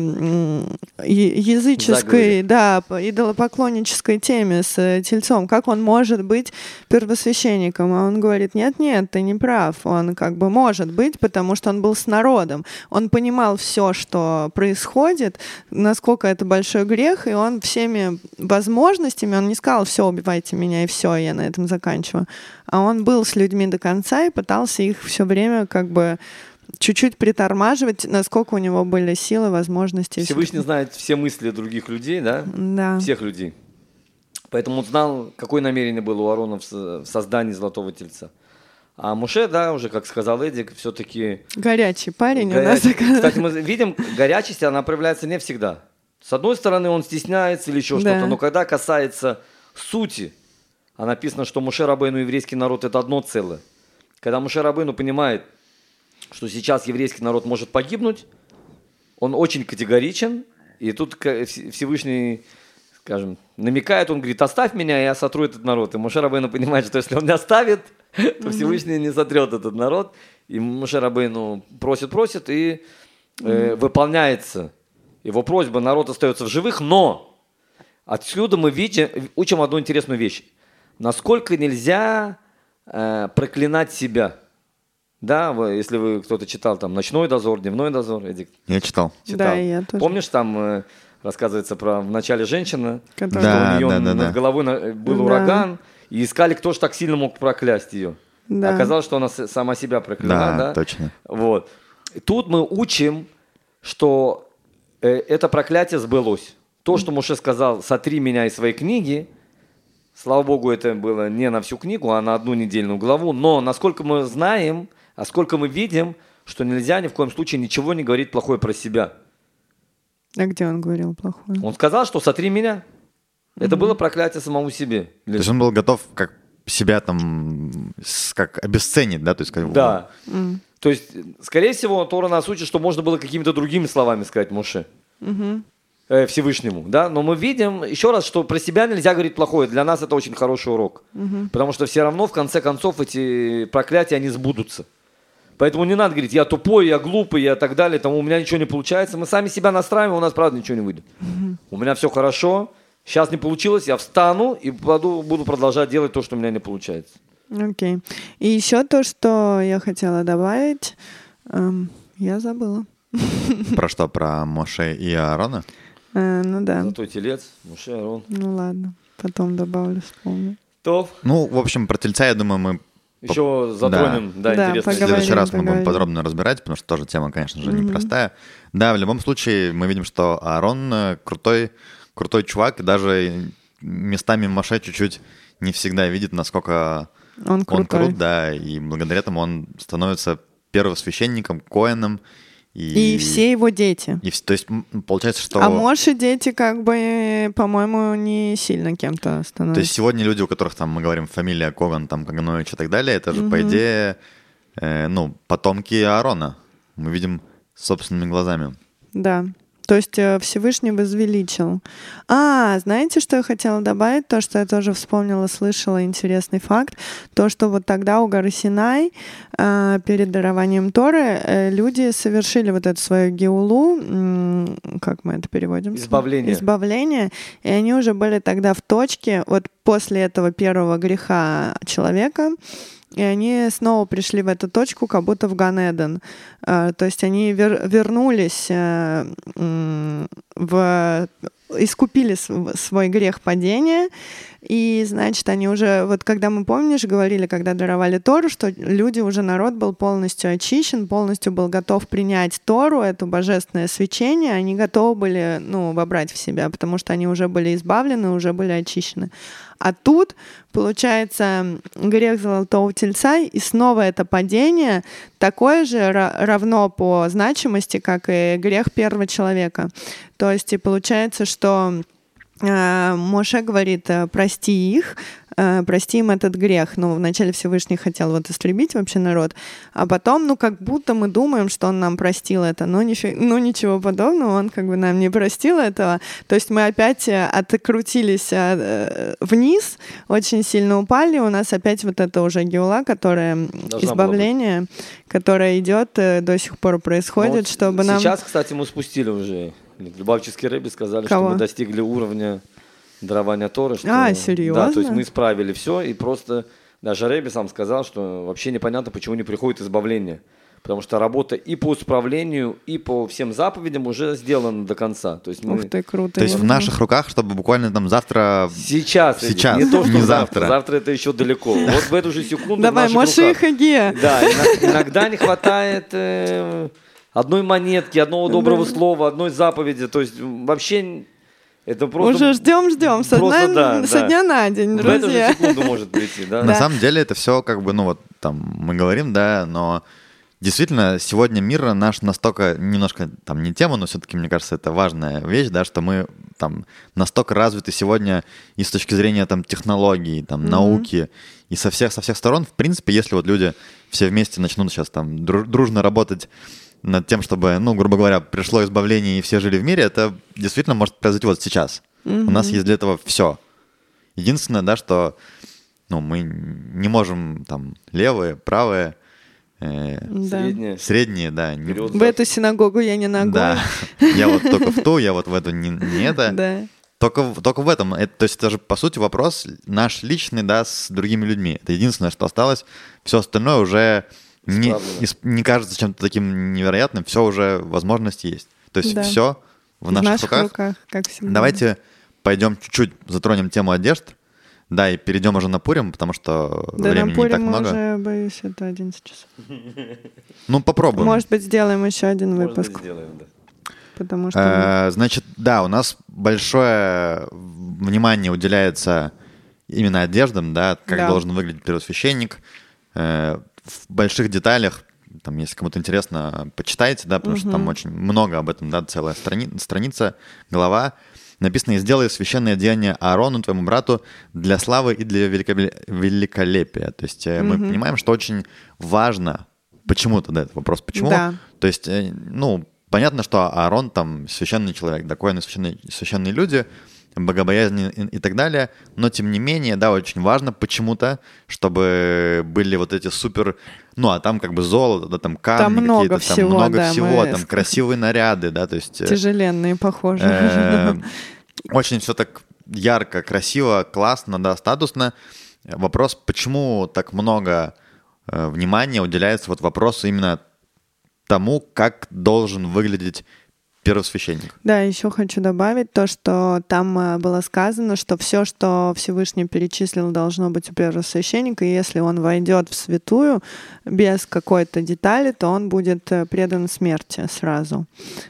языческой,
Заговоре.
да, идолопоклоннической теме с э, тельцом, как он может быть первосвященником? А он говорит, нет-нет, ты не прав, он как бы может быть, потому что он был с народом, он понимал все, что происходит, насколько это большой грех, и он всеми возможностями, он не сказал, все, убивайте меня, и все, я на этом заканчиваю. А он был с людьми до конца и пытался их все время как бы чуть-чуть притормаживать, насколько у него были силы, возможности.
Всевышний знает все мысли других людей, да?
Да.
Всех людей. Поэтому он знал, какое намерение было у Арона в со- в создании Золотого Тельца. А Муше, да, уже, как сказал Эдик, все-таки...
Горячий парень у нас.
Кстати, мы видим, горячесть, она проявляется не всегда. С одной стороны, он стесняется или еще
Да.
что-то, но когда касается сути, а написано, что Муше Рабейну и еврейский народ – это одно целое. Когда Муше Рабейну понимает, что сейчас еврейский народ может погибнуть, он очень категоричен, и тут Всевышний, скажем, намекает, он говорит, оставь меня, я сотру этот народ. И Муше Рабейну понимает, что если он не оставит, то Всевышний не сотрет этот народ. И Муше Рабейну просит, просит, и э, выполняется его просьба, народ остается в живых, но отсюда мы видим, учим одну интересную вещь. Насколько нельзя э, проклинать себя. Да, вы- если вы кто-то читал там «Ночной дозор», «Дневной дозор», Эдик
Я читал.
читал.
Да, я тоже.
Помнишь, там э, рассказывается про в начале женщина,
Который-
что
Да,
у нее
да, да,
над
да.
головой на- был
Да.
ураган, и искали, кто же так сильно мог проклясть ее.
Да.
Оказалось, что она с- сама себя прокляла,
Да,
да?
точно.
Вот. Тут мы учим, что э, это проклятие сбылось. То, что Муше сказал, сотри меня из своей книги, слава богу, это было не на всю книгу, а на одну недельную главу, но насколько мы знаем, а сколько мы видим, что нельзя ни в коем случае ничего не говорить плохое про себя.
А где он говорил плохое?
Он сказал, что сотри меня. Это было проклятие самому себе.
То есть он был готов как себя там как обесценить, да? То есть, как,
Да. То есть, скорее всего, Тора нас учит, что можно было какими-то другими словами сказать Моше. Э, Всевышнему, да, но мы видим еще раз, что про себя нельзя говорить плохое. Для нас это очень хороший урок, потому что все равно в конце концов эти проклятия они сбудутся. Поэтому не надо говорить, я тупой, я глупый, я так далее, там у меня ничего не получается. Мы сами себя настраиваем, у нас правда ничего не выйдет. У меня все хорошо, сейчас не получилось, я встану и буду, буду продолжать делать то, что у меня не получается.
Окей. И еще то, что я хотела добавить, эм, я забыла.
Про что? Про Моше и Аарона?
Э, ну да.
Золотой телец, Муше, Арон.
Ну ладно. Потом добавлю, вспомню.
То,
Ну, в общем, про тельца, я думаю, мы
еще затронем, да,
Да,
интересно.
в следующий
Поговорим,
раз мы будем
поговорим.
подробно разбирать, потому что тоже тема, конечно же, непростая. Да, в любом случае мы видим, что Аарон э, крутой, крутой чувак, и даже местами Моше чуть-чуть не всегда видит, насколько
Он
он
крутой.
крут, да, и благодаря этому он становится первосвященником, коэном.
И все его дети.
И, то есть получается, что...
А Моши дети, как бы, по-моему, не сильно кем-то
То есть
становятся.
сегодня люди, у которых там, мы говорим, фамилия Коган, там, Каганович и так далее, это же, по идее, э, ну, потомки Аарона. Мы видим собственными глазами.
Да. То есть э, Всевышний возвеличил. А, знаете, что я хотела добавить? То, что я тоже вспомнила, слышала интересный факт. То, что вот тогда у горы Синай э, перед дарованием Торы э, люди совершили вот эту свою геулу, как мы это переводим?
Избавление.
Избавление. И они уже были тогда в точке, вот после этого первого греха человека, и они снова пришли в эту точку, как будто в Ганеден. А, То есть они вер- вернулись э, в искупили св- свой грех падения, и, значит, они уже, вот когда мы, помнишь, говорили, когда даровали Тору, что люди, уже народ был полностью очищен, полностью был готов принять Тору, это божественное свечение, они готовы были, ну, вобрать в себя, потому что они уже были избавлены, уже были очищены. А тут, получается, грех золотого тельца, и снова это падение такое же ра- равно по значимости, как и грех первого человека. То есть и получается, что э, Моше говорит, э, прости их, э, прости им этот грех. Ну, вначале Всевышний хотел вот истребить вообще народ, а потом, ну, как будто мы думаем, что он нам простил это, но нифи- ну, ничего подобного, он как бы нам не простил этого. То есть мы опять открутились вниз, очень сильно упали, у нас опять вот это уже геула, которая
Должна
избавление, которое идет, до сих пор происходит,
Ну, вот
чтобы нам...
Сейчас, кстати, мы спустили уже. Любавческие рыбы сказали,
Кого?
что мы достигли уровня дарования Торы. Что,
А,
Да, то
серьезно?
есть мы исправили все, и просто даже Рэби сам сказал, что вообще непонятно, почему не приходит избавление. Потому что работа и по исправлению, и по всем заповедям уже сделана до конца. То есть мы
Ух ты, круто.
То есть в наших руках, чтобы буквально там завтра...
сейчас,
Сейчас,
не то, что
не
завтра.
завтра.
Завтра это еще далеко. Вот в эту же секунду
Давай,
в наших
Моше и. Хаге.
Да, иногда не хватает э, одной монетки, одного доброго слова, одной заповеди. То есть вообще это просто
Уже ждем, ждем. Со,
просто
дня,
да,
со
да.
дня на день,
в эту же
друзья.
секунду может прийти. Да?
На
Да.
самом деле это все как бы, ну вот там мы говорим, да, но действительно сегодня мир наш настолько, немножко там не тема, но все-таки, мне кажется, это важная вещь, да, что мы там настолько развиты сегодня и с точки зрения там технологий, там науки, и со всех, со всех сторон, в принципе, если вот люди все вместе начнут сейчас там дру- дружно работать над тем, чтобы, ну, грубо говоря, пришло избавление и все жили в мире, это действительно может произойти вот сейчас. У нас есть для этого все. Единственное, да, что ну, мы не можем там левые, правые, э,
Да.
Среднее.
средние, да. не-.
В эту синагогу я не ногой.
Да. Я вот только в ту, я вот в эту не, не это.
Да.
Только, в- только в этом. Это, то есть это же, по сути, вопрос наш личный, да, с другими людьми. Это единственное, что осталось. Все остальное уже не, не кажется чем-то таким невероятным. Все уже возможность есть. То есть
Да.
все в наших, руках.
руках, как всегда.
Давайте пойдем чуть-чуть затронем тему одежд. Да, и перейдем уже на Пурим, потому что
Да,
времени
на Пурим
не так
мы
много.
уже, боюсь, это 11 часов.
Ну, попробуем.
Может быть, сделаем еще один
Может быть,
выпуск,
сделаем, да.
потому что...
Э, Значит, да, у нас большое внимание уделяется именно одеждам, да, как
Да.
должен выглядеть первосвященник. Э, В больших деталях там, если кому-то интересно, почитайте, да, потому что там очень много об этом, да, целая страни- страница, глава. Написано, «И сделай священное деяние Аарону, твоему брату, для славы и для великоле- великолепия». То есть э, мы понимаем, что очень важно, почему-то, да, это вопрос, почему?
Да.
То есть, э, ну, понятно, что Аарон там священный человек, да, коины священные, священные люди, богобоязненные и, так далее, но тем не менее, да, очень важно почему-то, чтобы были вот эти супер, ну, а там как бы золото, да, там камни
Там много
какие-то, там
всего,
много
да,
всего,
мы
там красивые наряды, да, то есть... э,
Тяжеленные, похоже.
э, Очень все так ярко, красиво, классно, да, статусно. Вопрос, почему так много э, внимания уделяется вот вопросу именно тому, как должен выглядеть первосвященник.
Да, еще хочу добавить то, что там э, было сказано, что все, что Всевышний перечислил, должно быть у первосвященника, и если он войдет в святую без какой-то детали, то он будет э, предан смерти сразу.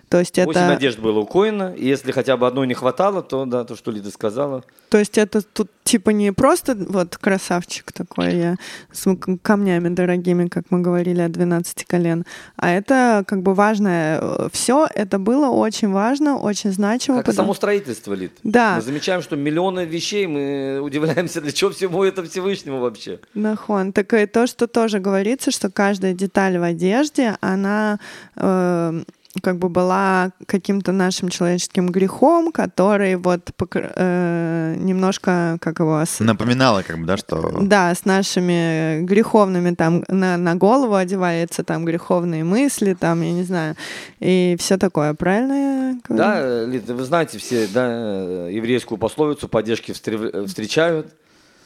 То есть
Восемь
это,
одежд было у Коина, и если хотя бы одной не хватало, то да, то, что Лида сказала.
то есть это тут типа не просто вот красавчик такой я с м- камнями дорогими, как мы говорили, от 12 колен, а это как бы важное. Все это было очень важно, очень значимо.
Как
потому-
само строительство, Лид.
Да.
Мы замечаем, что миллионы вещей, мы удивляемся, для чего всему это Всевышнему вообще.
Нахон. Так и то, что тоже говорится, что каждая деталь в одежде, она э, как бы была каким-то нашим человеческим грехом, который вот покр- э, немножко, как его, с-
Напоминало, как бы, да, что...
да, с нашими греховными там на, на голову одевается там греховные мысли, там, я не знаю, и все такое, правильно я говорю?
Да, вы знаете все, да, э, еврейскую пословицу «поддержки встре- встречают,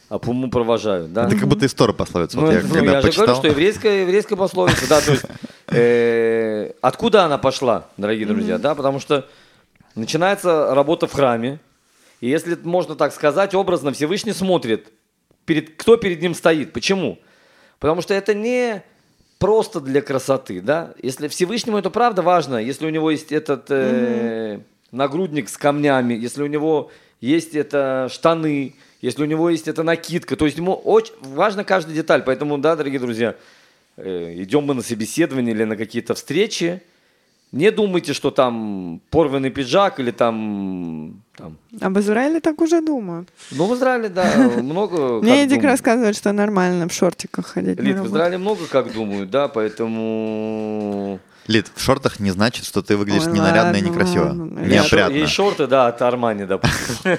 а по уму провожают», да?
Это как будто история пословица. Вот
Ну,
я
ну,
когда
я же говорю, что еврейская, еврейская пословица, да, то есть э, откуда она пошла, дорогие друзья, да, потому что начинается работа в храме, и если можно так сказать, образно Всевышний смотрит, перед, кто перед ним стоит, почему? Потому что это не просто для красоты, да, если Всевышнему это правда важно, если у него есть этот э, нагрудник с камнями, если у него есть это штаны, если у него есть эта накидка, то есть ему очень важна каждая деталь, поэтому, да, дорогие друзья, э, идем мы на собеседование или на какие-то встречи, не думайте, что там порванный пиджак или там, там
Об Израиле так уже думают.
ну, в Израиле, да, много
Мне Эдик рассказывает, что нормально в шортиках ходить.
Лид, в. Израиле много как думают, да, поэтому...
Лид, в шортах не значит, что ты выглядишь
Ой,
ненарадно и некрасиво.
Есть
Неопрятно.
Есть шорты, да, от Армани, допустим.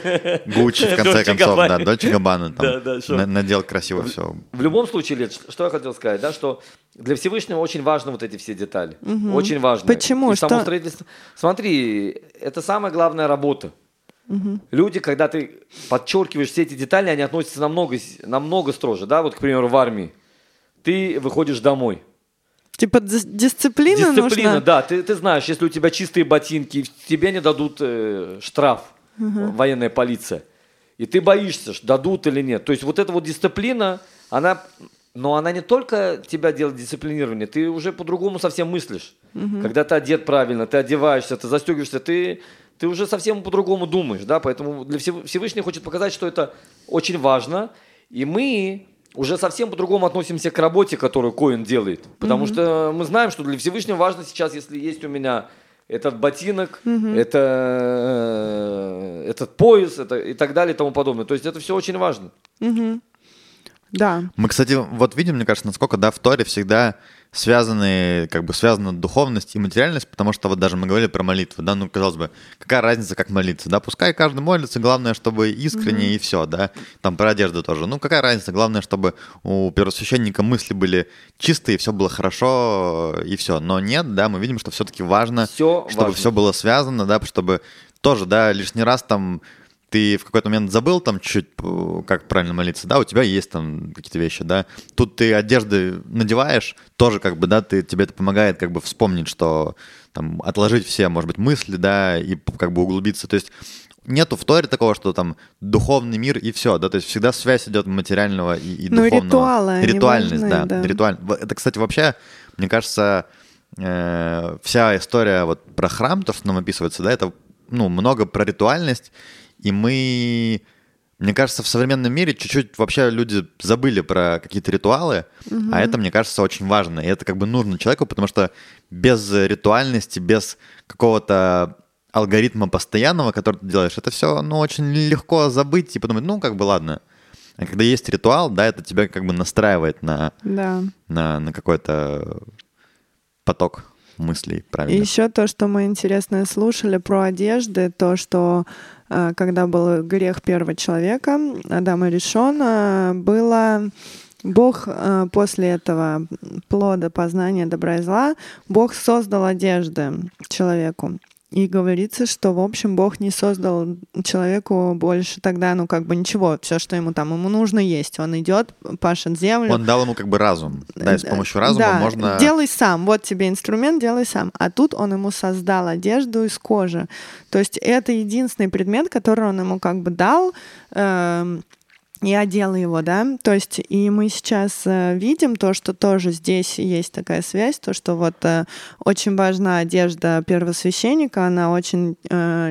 Гуччи, в конце концов, да. Дольче Габбана там
Да, да,
надел красиво все.
В любом случае, Лид, что я хотел сказать, да, что для Всевышнего очень важны вот эти все детали. Очень важно.
Почему?
И само
Что-
строительство. Смотри, это самая главная работа. Люди, когда ты подчеркиваешь все эти детали, они относятся намного, намного строже. Да, вот, к примеру, в армии. Ты выходишь домой.
Типа дис- дисциплина,
Дисциплина,
нужна?
да. Ты, ты знаешь, если у тебя чистые ботинки, тебе не дадут э, штраф, военная полиция. И ты боишься, дадут или нет. То есть вот эта вот дисциплина, она, но она не только тебя делает дисциплинирование, ты уже по-другому совсем мыслишь. Когда ты одет правильно, ты одеваешься, ты застегиваешься, ты, ты уже совсем по-другому думаешь, да, поэтому для Всев- Всевышний хочет показать, что это очень важно, и мы уже совсем по-другому относимся к работе, которую Коин делает, потому что мы знаем, что для Всевышнего важно сейчас, если есть у меня этот ботинок, это э, этот пояс, это и так далее и тому подобное. То есть это все очень важно.
Да.
Мы, кстати, вот видим, мне кажется, насколько, да, в Торе всегда связаны, как бы связана духовность и материальность, потому что вот даже мы говорили про молитву, да, ну, казалось бы, какая разница, как молиться, да, пускай каждый молится, главное, чтобы искренне и все, да, там про одежду тоже, ну, какая разница, главное, чтобы у первосвященника мысли были чистые, все было хорошо и все, но нет, да, мы видим, что все-таки важно,
Всё
чтобы
важно.
все было связано, да, чтобы тоже, да, лишний раз там ты в какой-то момент забыл там чуть-чуть, э, как правильно молиться, да, у тебя есть там какие-то вещи, да, тут ты одежды надеваешь, тоже как бы, да, ты, тебе это помогает как бы вспомнить, что там отложить все, может быть, мысли, да, и как бы углубиться, то есть нету в Торе такого, что там духовный мир и все, да, то есть всегда связь идет материального и, и
Ну,
духовного.
ритуалы,
Ритуальность,
важны,
да,
да.
ритуаль- Это, кстати, вообще, мне кажется, э, вся история вот про храм, то, что нам описывается, да, это ну, много про ритуальность, и мы мне кажется, в современном мире чуть-чуть вообще люди забыли про какие-то ритуалы, а это, мне кажется, очень важно. И это как бы нужно человеку, потому что без ритуальности, без какого-то алгоритма постоянного, который ты делаешь, это все, ну, очень легко забыть и подумать, ну, как бы ладно. А когда есть ритуал, да, это тебя как бы настраивает на,
Да.
на, на какой-то поток мыслей,
И
правильно?
еще то, что мы интересно слушали про одежды, то, что э, когда был грех первого человека, Адама Решона, было Бог э, после этого плода познания добра и зла, Бог создал одежды человеку. И говорится, что, в общем, Бог не создал человеку больше тогда, ну, как бы ничего, все, что ему там, ему нужно есть. Он идет, пашет землю,
Он дал ему как бы разум. Да, и с помощью разума
да,
можно...
Делай сам. Вот тебе инструмент, делай сам. А тут он ему создал одежду из кожи. То есть это единственный предмет, который он ему как бы дал. эм, и одел его, да, то есть и мы сейчас э, видим то, что тоже здесь есть такая связь, то, что вот э, очень важна одежда первосвященника, она очень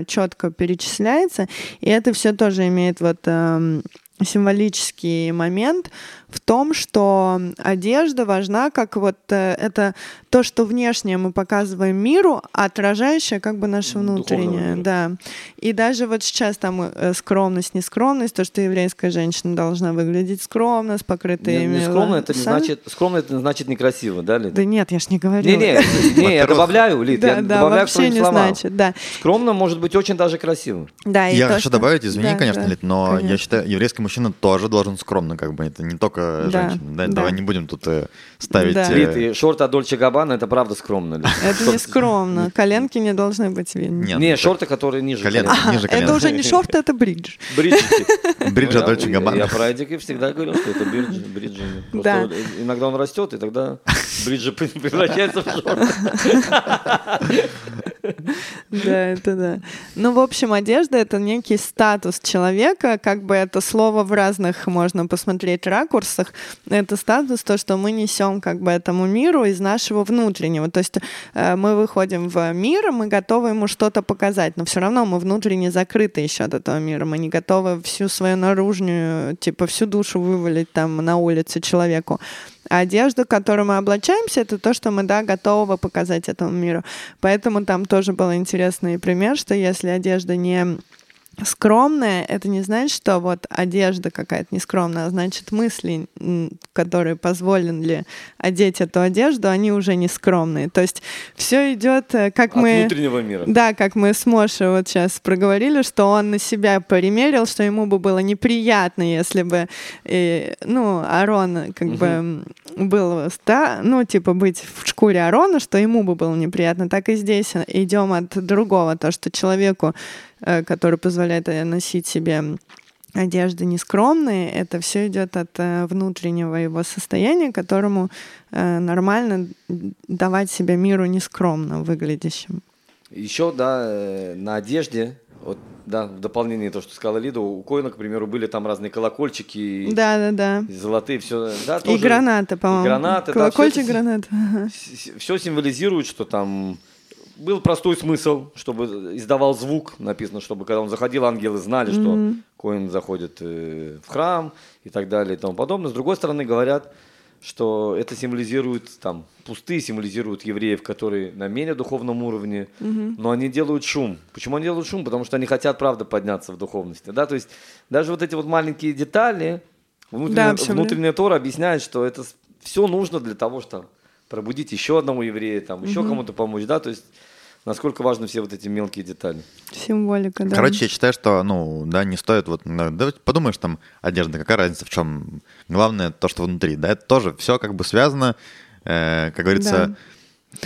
четко перечисляется, и это все тоже имеет вот эм, символический момент в том, что одежда важна, как вот э, это то, что внешнее мы показываем миру, а отражающее как бы наше внутреннее, да. И даже вот сейчас там э, скромность, нескромность, то, что еврейская женщина должна выглядеть скромно, с
Не,
покрытыми
не скромно это не значит, скромно это не значит некрасиво, да, Лид?
Да нет, я ж не говорю.
Не, не, не, я добавляю, Лид,
Да,
я
да,
добавляю
вообще не
словам.
значит, да.
Скромно может быть очень даже красиво.
Да, и
Я
то,
хочу
что-
добавить, извини,
Да,
конечно,
да,
Лид, но я считаю, еврейский мужчина тоже должен скромно, как бы, это не только
Да,
женщина. Да,
да.
Давай не будем тут э, ставить...
Да.
э,
Лид, и шорты от Дольче Габбана, это правда скромно.
Это не скромно. Коленки не должны быть видны.
Нет,
Не,
ну,
шорты, которые ниже
Колен- ниже
Это
колена.
уже не шорт, это бридж.
Бриджики.
Бриджа
Ну, я-
Дольче Габбана.
Я про Эдика всегда говорил, что это бриджи. бриджи.
Да.
вот Иногда он растет, и тогда бриджи превращается в шорты.
Да, это да. Ну, в общем, одежда — это некий статус человека, как бы это слово в разных можно посмотреть ракурсах. Это статус, то, что мы несем как бы этому миру из нашего внутреннего. То есть э, мы выходим в мир, мы готовы ему что-то показать, но все равно мы внутренне закрыты еще от этого мира. Мы не готовы всю свою наружную, типа всю душу вывалить там на улице человеку. А одежда, в которую мы облачаемся, это то, что мы, да, готовы показать этому миру. Поэтому там тоже был интересный пример, что если одежда не скромная, это не значит, что вот одежда какая-то нескромная, а значит мысли, которые позволили одеть эту одежду, они уже не скромные. То есть все идет, э, как
От
мы...
внутреннего мира.
Да, как мы с Мошей вот сейчас проговорили, что он на себя примерил, что ему бы было неприятно, если бы, э, ну, Арон как бы м, был, да, ну, типа быть в шкуре Арона, что ему бы было неприятно. Так и здесь идем от другого, то, что человеку, который позволяет э, носить себе одежды нескромные, это все идет от э, внутреннего его состояния, которому э, нормально давать себя миру нескромно выглядящим.
Еще, да, э, на одежде, вот, да, в дополнение то, что сказала Лида, у Коина, к примеру, были там разные колокольчики, и-
Да, да, да.
и золотые, все, да,
И
тоже
гранаты, по-моему.
гранаты, да,
Колокольчик,
всё это-
гранат. Ага.
все символизирует, что там был простой смысл, чтобы издавал звук, написано, чтобы когда он заходил, ангелы знали, что
Мгм.
Коин заходит э, в храм и так далее и тому подобное. С другой стороны, говорят, что это символизирует, там, пустые символизируют евреев, которые на менее духовном уровне, но они делают шум. Почему они делают шум? Потому что они хотят, правда, подняться в духовности. Да? То есть даже вот эти вот маленькие детали, внутренняя,
Да,
внутренняя Тора объясняет, что это все нужно для того, чтобы пробудить еще одного еврея, там, еще кому-то помочь, да, то есть насколько важны все вот эти мелкие детали.
Символика, да.
Короче, я считаю, что, ну, да, не стоит вот, ну, да, подумаешь, там, одежда, какая разница в чем? Главное то, что внутри, да, это тоже все как бы связано, э, как говорится,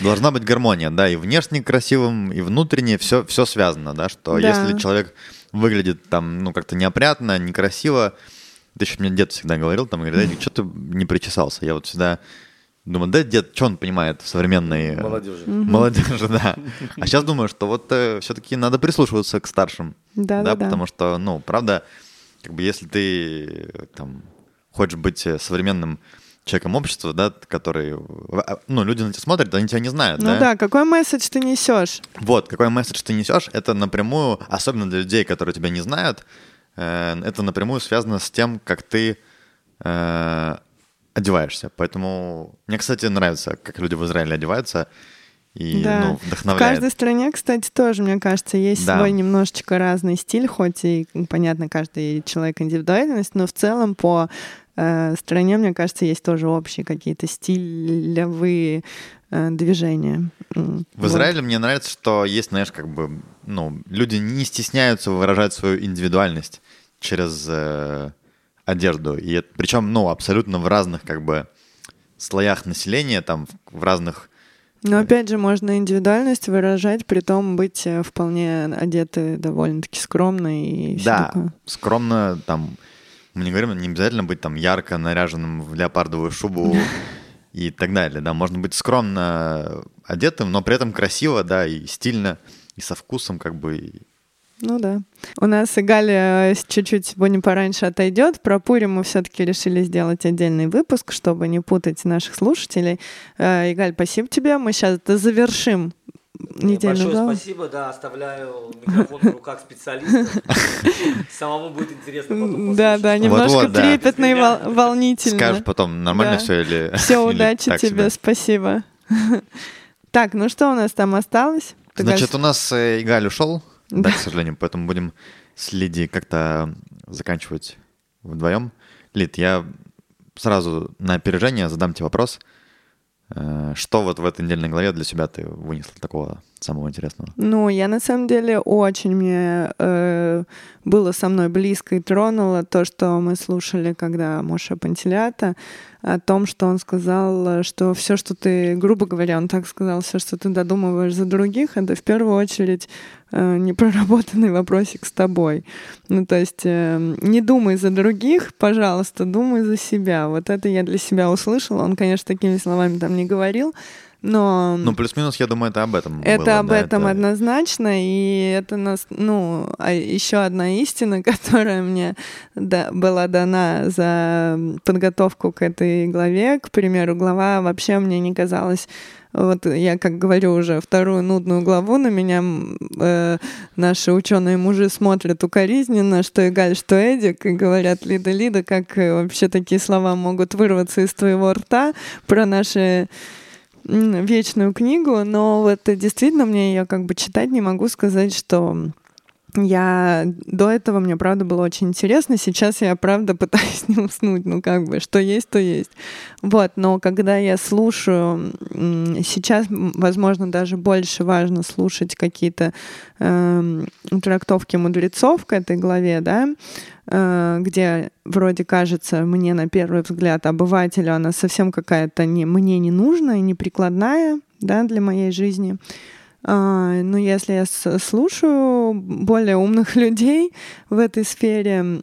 должна быть гармония, да, и внешне красивым, и внутренне все, все связано, да, что
Да.
если человек выглядит там, ну, как-то неопрятно, некрасиво, это еще мне дед всегда говорил, там, говорит, «Эдик, что ты не причесался? Я вот всегда думаю, да, дед, что он понимает в современной... э,
Молодежи.
Молодежи, да. А сейчас думаю, что вот все-таки надо прислушиваться к старшим.
Да, да, да.
потому что, ну, правда, как бы если ты э, там хочешь быть э, современным человеком общества, да, который, а, ну, люди на тебя смотрят, они тебя не знают,
Ну
да?
да, какой месседж ты несешь?
Вот, какой месседж ты несешь, это напрямую, особенно для людей, которые тебя не знают, э, это напрямую связано с тем, как ты э, одеваешься. Поэтому мне, кстати, нравится, как люди в Израиле одеваются. И
Да.
ну,
В
вдохновляет.
каждой стране, кстати, тоже, мне кажется, есть
Да.
свой немножечко разный стиль, хоть и, м, понятно, каждый человек индивидуальность, но в целом по э, стране, мне кажется, есть тоже общие какие-то стилевые э, движения.
В
вот.
Израиле мне нравится, что есть, знаешь, как бы, ну, люди не стесняются выражать свою индивидуальность через э, одежду. И причем, ну, абсолютно в разных, как бы, слоях населения, там, в, разных...
Но опять же, можно индивидуальность выражать, при том быть э, вполне одеты довольно-таки скромно и
да,
такое.
скромно, там, мы не говорим, не обязательно быть там ярко наряженным в леопардовую шубу и так далее, да, можно быть скромно одетым, но при этом красиво, да, и стильно, и со вкусом, как бы,
Ну да. У нас и Галя э, чуть-чуть сегодня пораньше отойдет. Про Пурим мы все-таки решили сделать отдельный выпуск, чтобы не путать наших слушателей. Э, И, Галь, спасибо тебе. Мы сейчас завершим недельную
Большое
главу.
спасибо, да, оставляю микрофон в руках специалиста. Самому будет интересно потом
Да, да, немножко трепетно и вол-
скажешь
волнительно.
потом, нормально
Да.
все или...
Все,
или
удачи
так
тебе,
себе?
спасибо. Так, ну что у нас там осталось? Ты
Значит, у нас э, Игаль ушел, да,
Да.
к сожалению, поэтому будем с Лидией как-то заканчивать вдвоем. Лид, я сразу на опережение задам тебе вопрос. Э, Что вот в этой недельной главе для себя ты вынесла такого самого интересного?
Ну, я на самом деле очень мне э, было со мной близко и тронуло то, что мы слушали, когда Моша Пантелята, о том, что он сказал, что все, что ты, грубо говоря, он так сказал, все, что ты додумываешь за других, это в первую очередь э, непроработанный вопросик с тобой. Ну, то есть э, не думай за других, пожалуйста, думай за себя. Вот это я для себя услышала. Он, конечно, такими словами там не говорил, но...
Ну, плюс-минус, я думаю, это об этом
Это
было,
об
да,
этом
это-
однозначно, и это нас, ну, а еще одна истина, которая мне да- была дана за подготовку к этой главе. К примеру, глава вообще мне не казалась вот я, как говорю уже, вторую нудную главу на меня э, наши ученые мужи смотрят укоризненно, что Игаль, что Эдик, и говорят, Лида, Лида, как э, вообще такие слова могут вырваться из твоего рта про наши вечную книгу, но вот э, действительно мне ее как бы читать не могу сказать, что я до этого мне правда было очень интересно. Сейчас я правда пытаюсь не уснуть, ну как бы, что есть, то есть. Вот, но когда я слушаю, сейчас, возможно, даже больше важно слушать какие-то эм, трактовки мудрецов к этой главе, да, э, где вроде кажется мне на первый взгляд обывателю она совсем какая-то не, мне не нужная, не прикладная, да, для моей жизни. А, но если я слушаю более умных людей в этой сфере,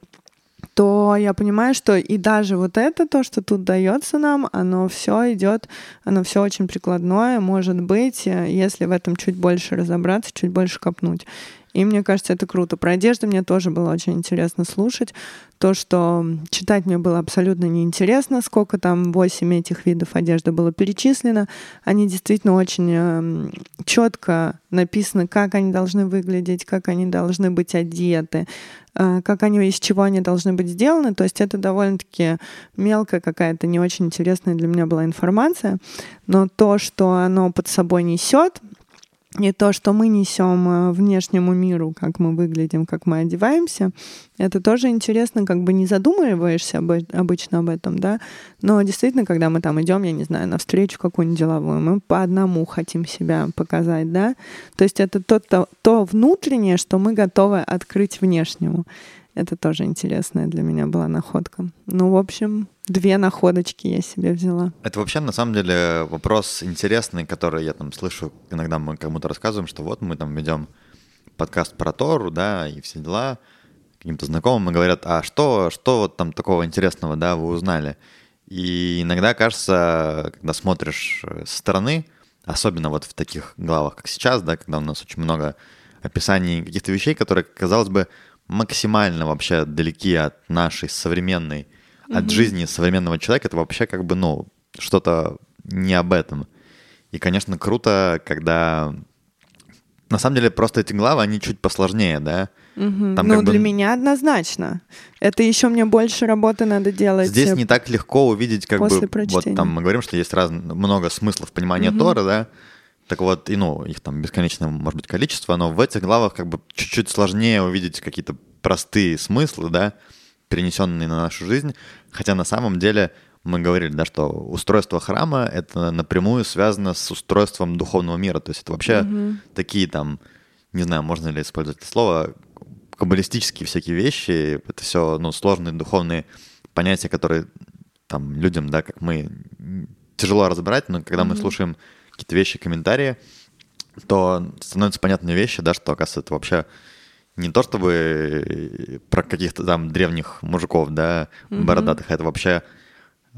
то я понимаю, что и даже вот это, то, что тут дается нам, оно все идет, оно все очень прикладное, может быть, э, если в этом чуть больше разобраться, чуть больше копнуть. И мне кажется, это круто. Про одежду мне тоже было очень интересно слушать. То, что читать мне было абсолютно неинтересно, сколько там 8 этих видов одежды было перечислено. Они действительно очень четко написаны, как они должны выглядеть, как они должны быть одеты, э, как они, из чего они должны быть сделаны. То есть это довольно-таки мелкая какая-то не очень интересная для меня была информация. Но то, что оно под собой несет, и то, что мы несем э, внешнему миру, как мы выглядим, как мы одеваемся, это тоже интересно, как бы не задумываешься об, обычно об этом, да, но действительно, когда мы там идем, я не знаю, на встречу какую-нибудь деловую, мы по одному хотим себя показать, да, то есть это то, то, то внутреннее, что мы готовы открыть внешнему. Это тоже интересная для меня была находка. Ну, в общем, две находочки я себе взяла.
Это вообще, на самом деле, вопрос интересный, который я там слышу, иногда мы кому-то рассказываем, что вот мы там ведем подкаст про Тору, да, и все дела, каким-то знакомым, и говорят, а что, что вот там такого интересного, да, вы узнали? И иногда кажется, когда смотришь со стороны, особенно вот в таких главах, как сейчас, да, когда у нас очень много описаний каких-то вещей, которые, казалось бы, максимально вообще далеки от нашей современной, от жизни современного человека, это вообще как бы, ну, что-то не об этом. И, конечно, круто, когда... На самом деле, просто эти главы, они чуть посложнее, да?
Мгм.
Там
ну,
как бы-
для меня однозначно. Это еще мне больше работы надо делать.
Здесь
э,
не так легко увидеть, как
после
бы, вот
прочтения.
там мы говорим, что есть раз, много смыслов понимания
Мгм.
Тора, да, так вот, и, ну, их там бесконечное, может быть, количество, но в этих главах как бы чуть-чуть сложнее увидеть какие-то простые смыслы, да, перенесенные на нашу жизнь, хотя на самом деле мы говорили, да, что устройство храма — это напрямую связано с устройством духовного мира, то есть это вообще
Мгм.
такие там, не знаю, можно ли использовать это слово, каббалистические всякие вещи, это все, ну, сложные духовные понятия, которые там людям, да, как мы, тяжело разобрать, но когда мы
Мгм.
слушаем какие-то вещи, комментарии, то становятся понятны вещи, да, что, оказывается, это вообще не то чтобы э, про каких-то там древних мужиков, да,
Мгм.
бородатых, а это вообще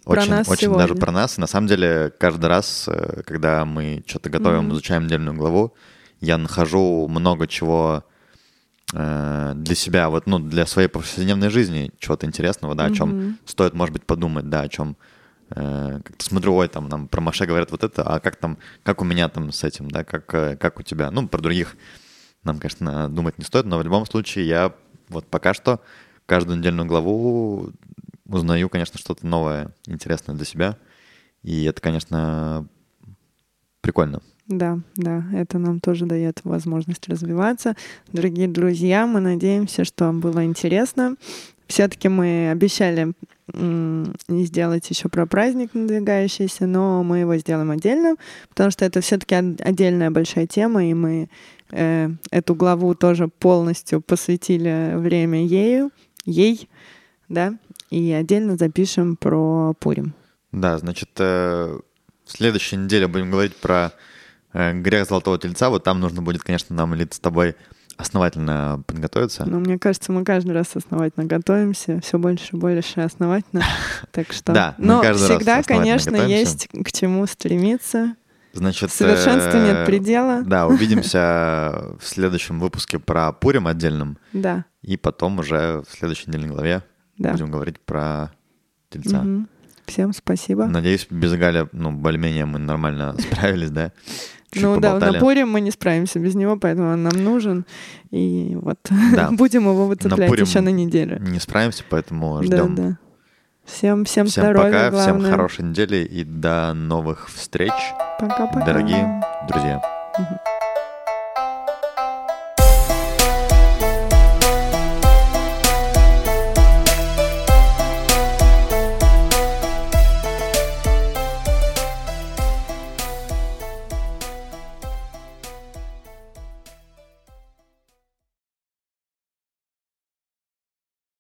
Про
очень, очень даже про нас. И на самом деле каждый раз, э, когда мы что-то готовим,
Мгм.
изучаем отдельную главу, я нахожу много чего э, для себя, вот, ну, для своей повседневной жизни, чего-то интересного, да, о чем стоит, может быть, подумать, да, о чем как-то смотрю, ой, там нам про Маше говорят вот это, а как там, как у меня там с этим, да, как, э, как у тебя, ну, про других нам, конечно, думать не стоит, но в любом случае я вот пока что каждую недельную главу узнаю, конечно, что-то новое, интересное для себя, и это, конечно, прикольно.
Да, да, это нам тоже дает возможность развиваться. Дорогие друзья, мы надеемся, что вам было интересно. Все-таки мы обещали не сделать еще про праздник надвигающийся, но мы его сделаем отдельно, потому что это все-таки отдельная большая тема, и мы э, эту главу тоже полностью посвятили время ею, ей, да, и отдельно запишем про Пурим.
Да, значит, э, в следующей неделе будем говорить про э, грех Золотого Тельца. Вот там нужно будет, конечно, нам Лид, с тобой основательно подготовиться.
Но мне кажется, мы каждый раз основательно готовимся, все больше и больше основательно. Так что,
Да,
но
раз
всегда, конечно, есть к чему стремиться.
Значит,
Совершенству
э,
нет предела.
Да, увидимся в следующем выпуске про Пурим отдельном.
Да,
И потом уже в следующей недельной главе
да.
будем говорить про Тельца.
Мгм. Всем спасибо.
Надеюсь, без Галя, ну, более-менее мы нормально справились, да? Чуть
ну да,
поболтали.
на Пурим мы не справимся без него, поэтому он нам нужен. И вот
Да.
будем его выцеплять еще на неделю.
Не справимся, поэтому
Да,
ждем.
да. Всем, всем,
Всем
здоровья,
пока, всем
главное.
хорошей недели и до новых встреч,
Пока-пока.
дорогие друзья.
Мгм.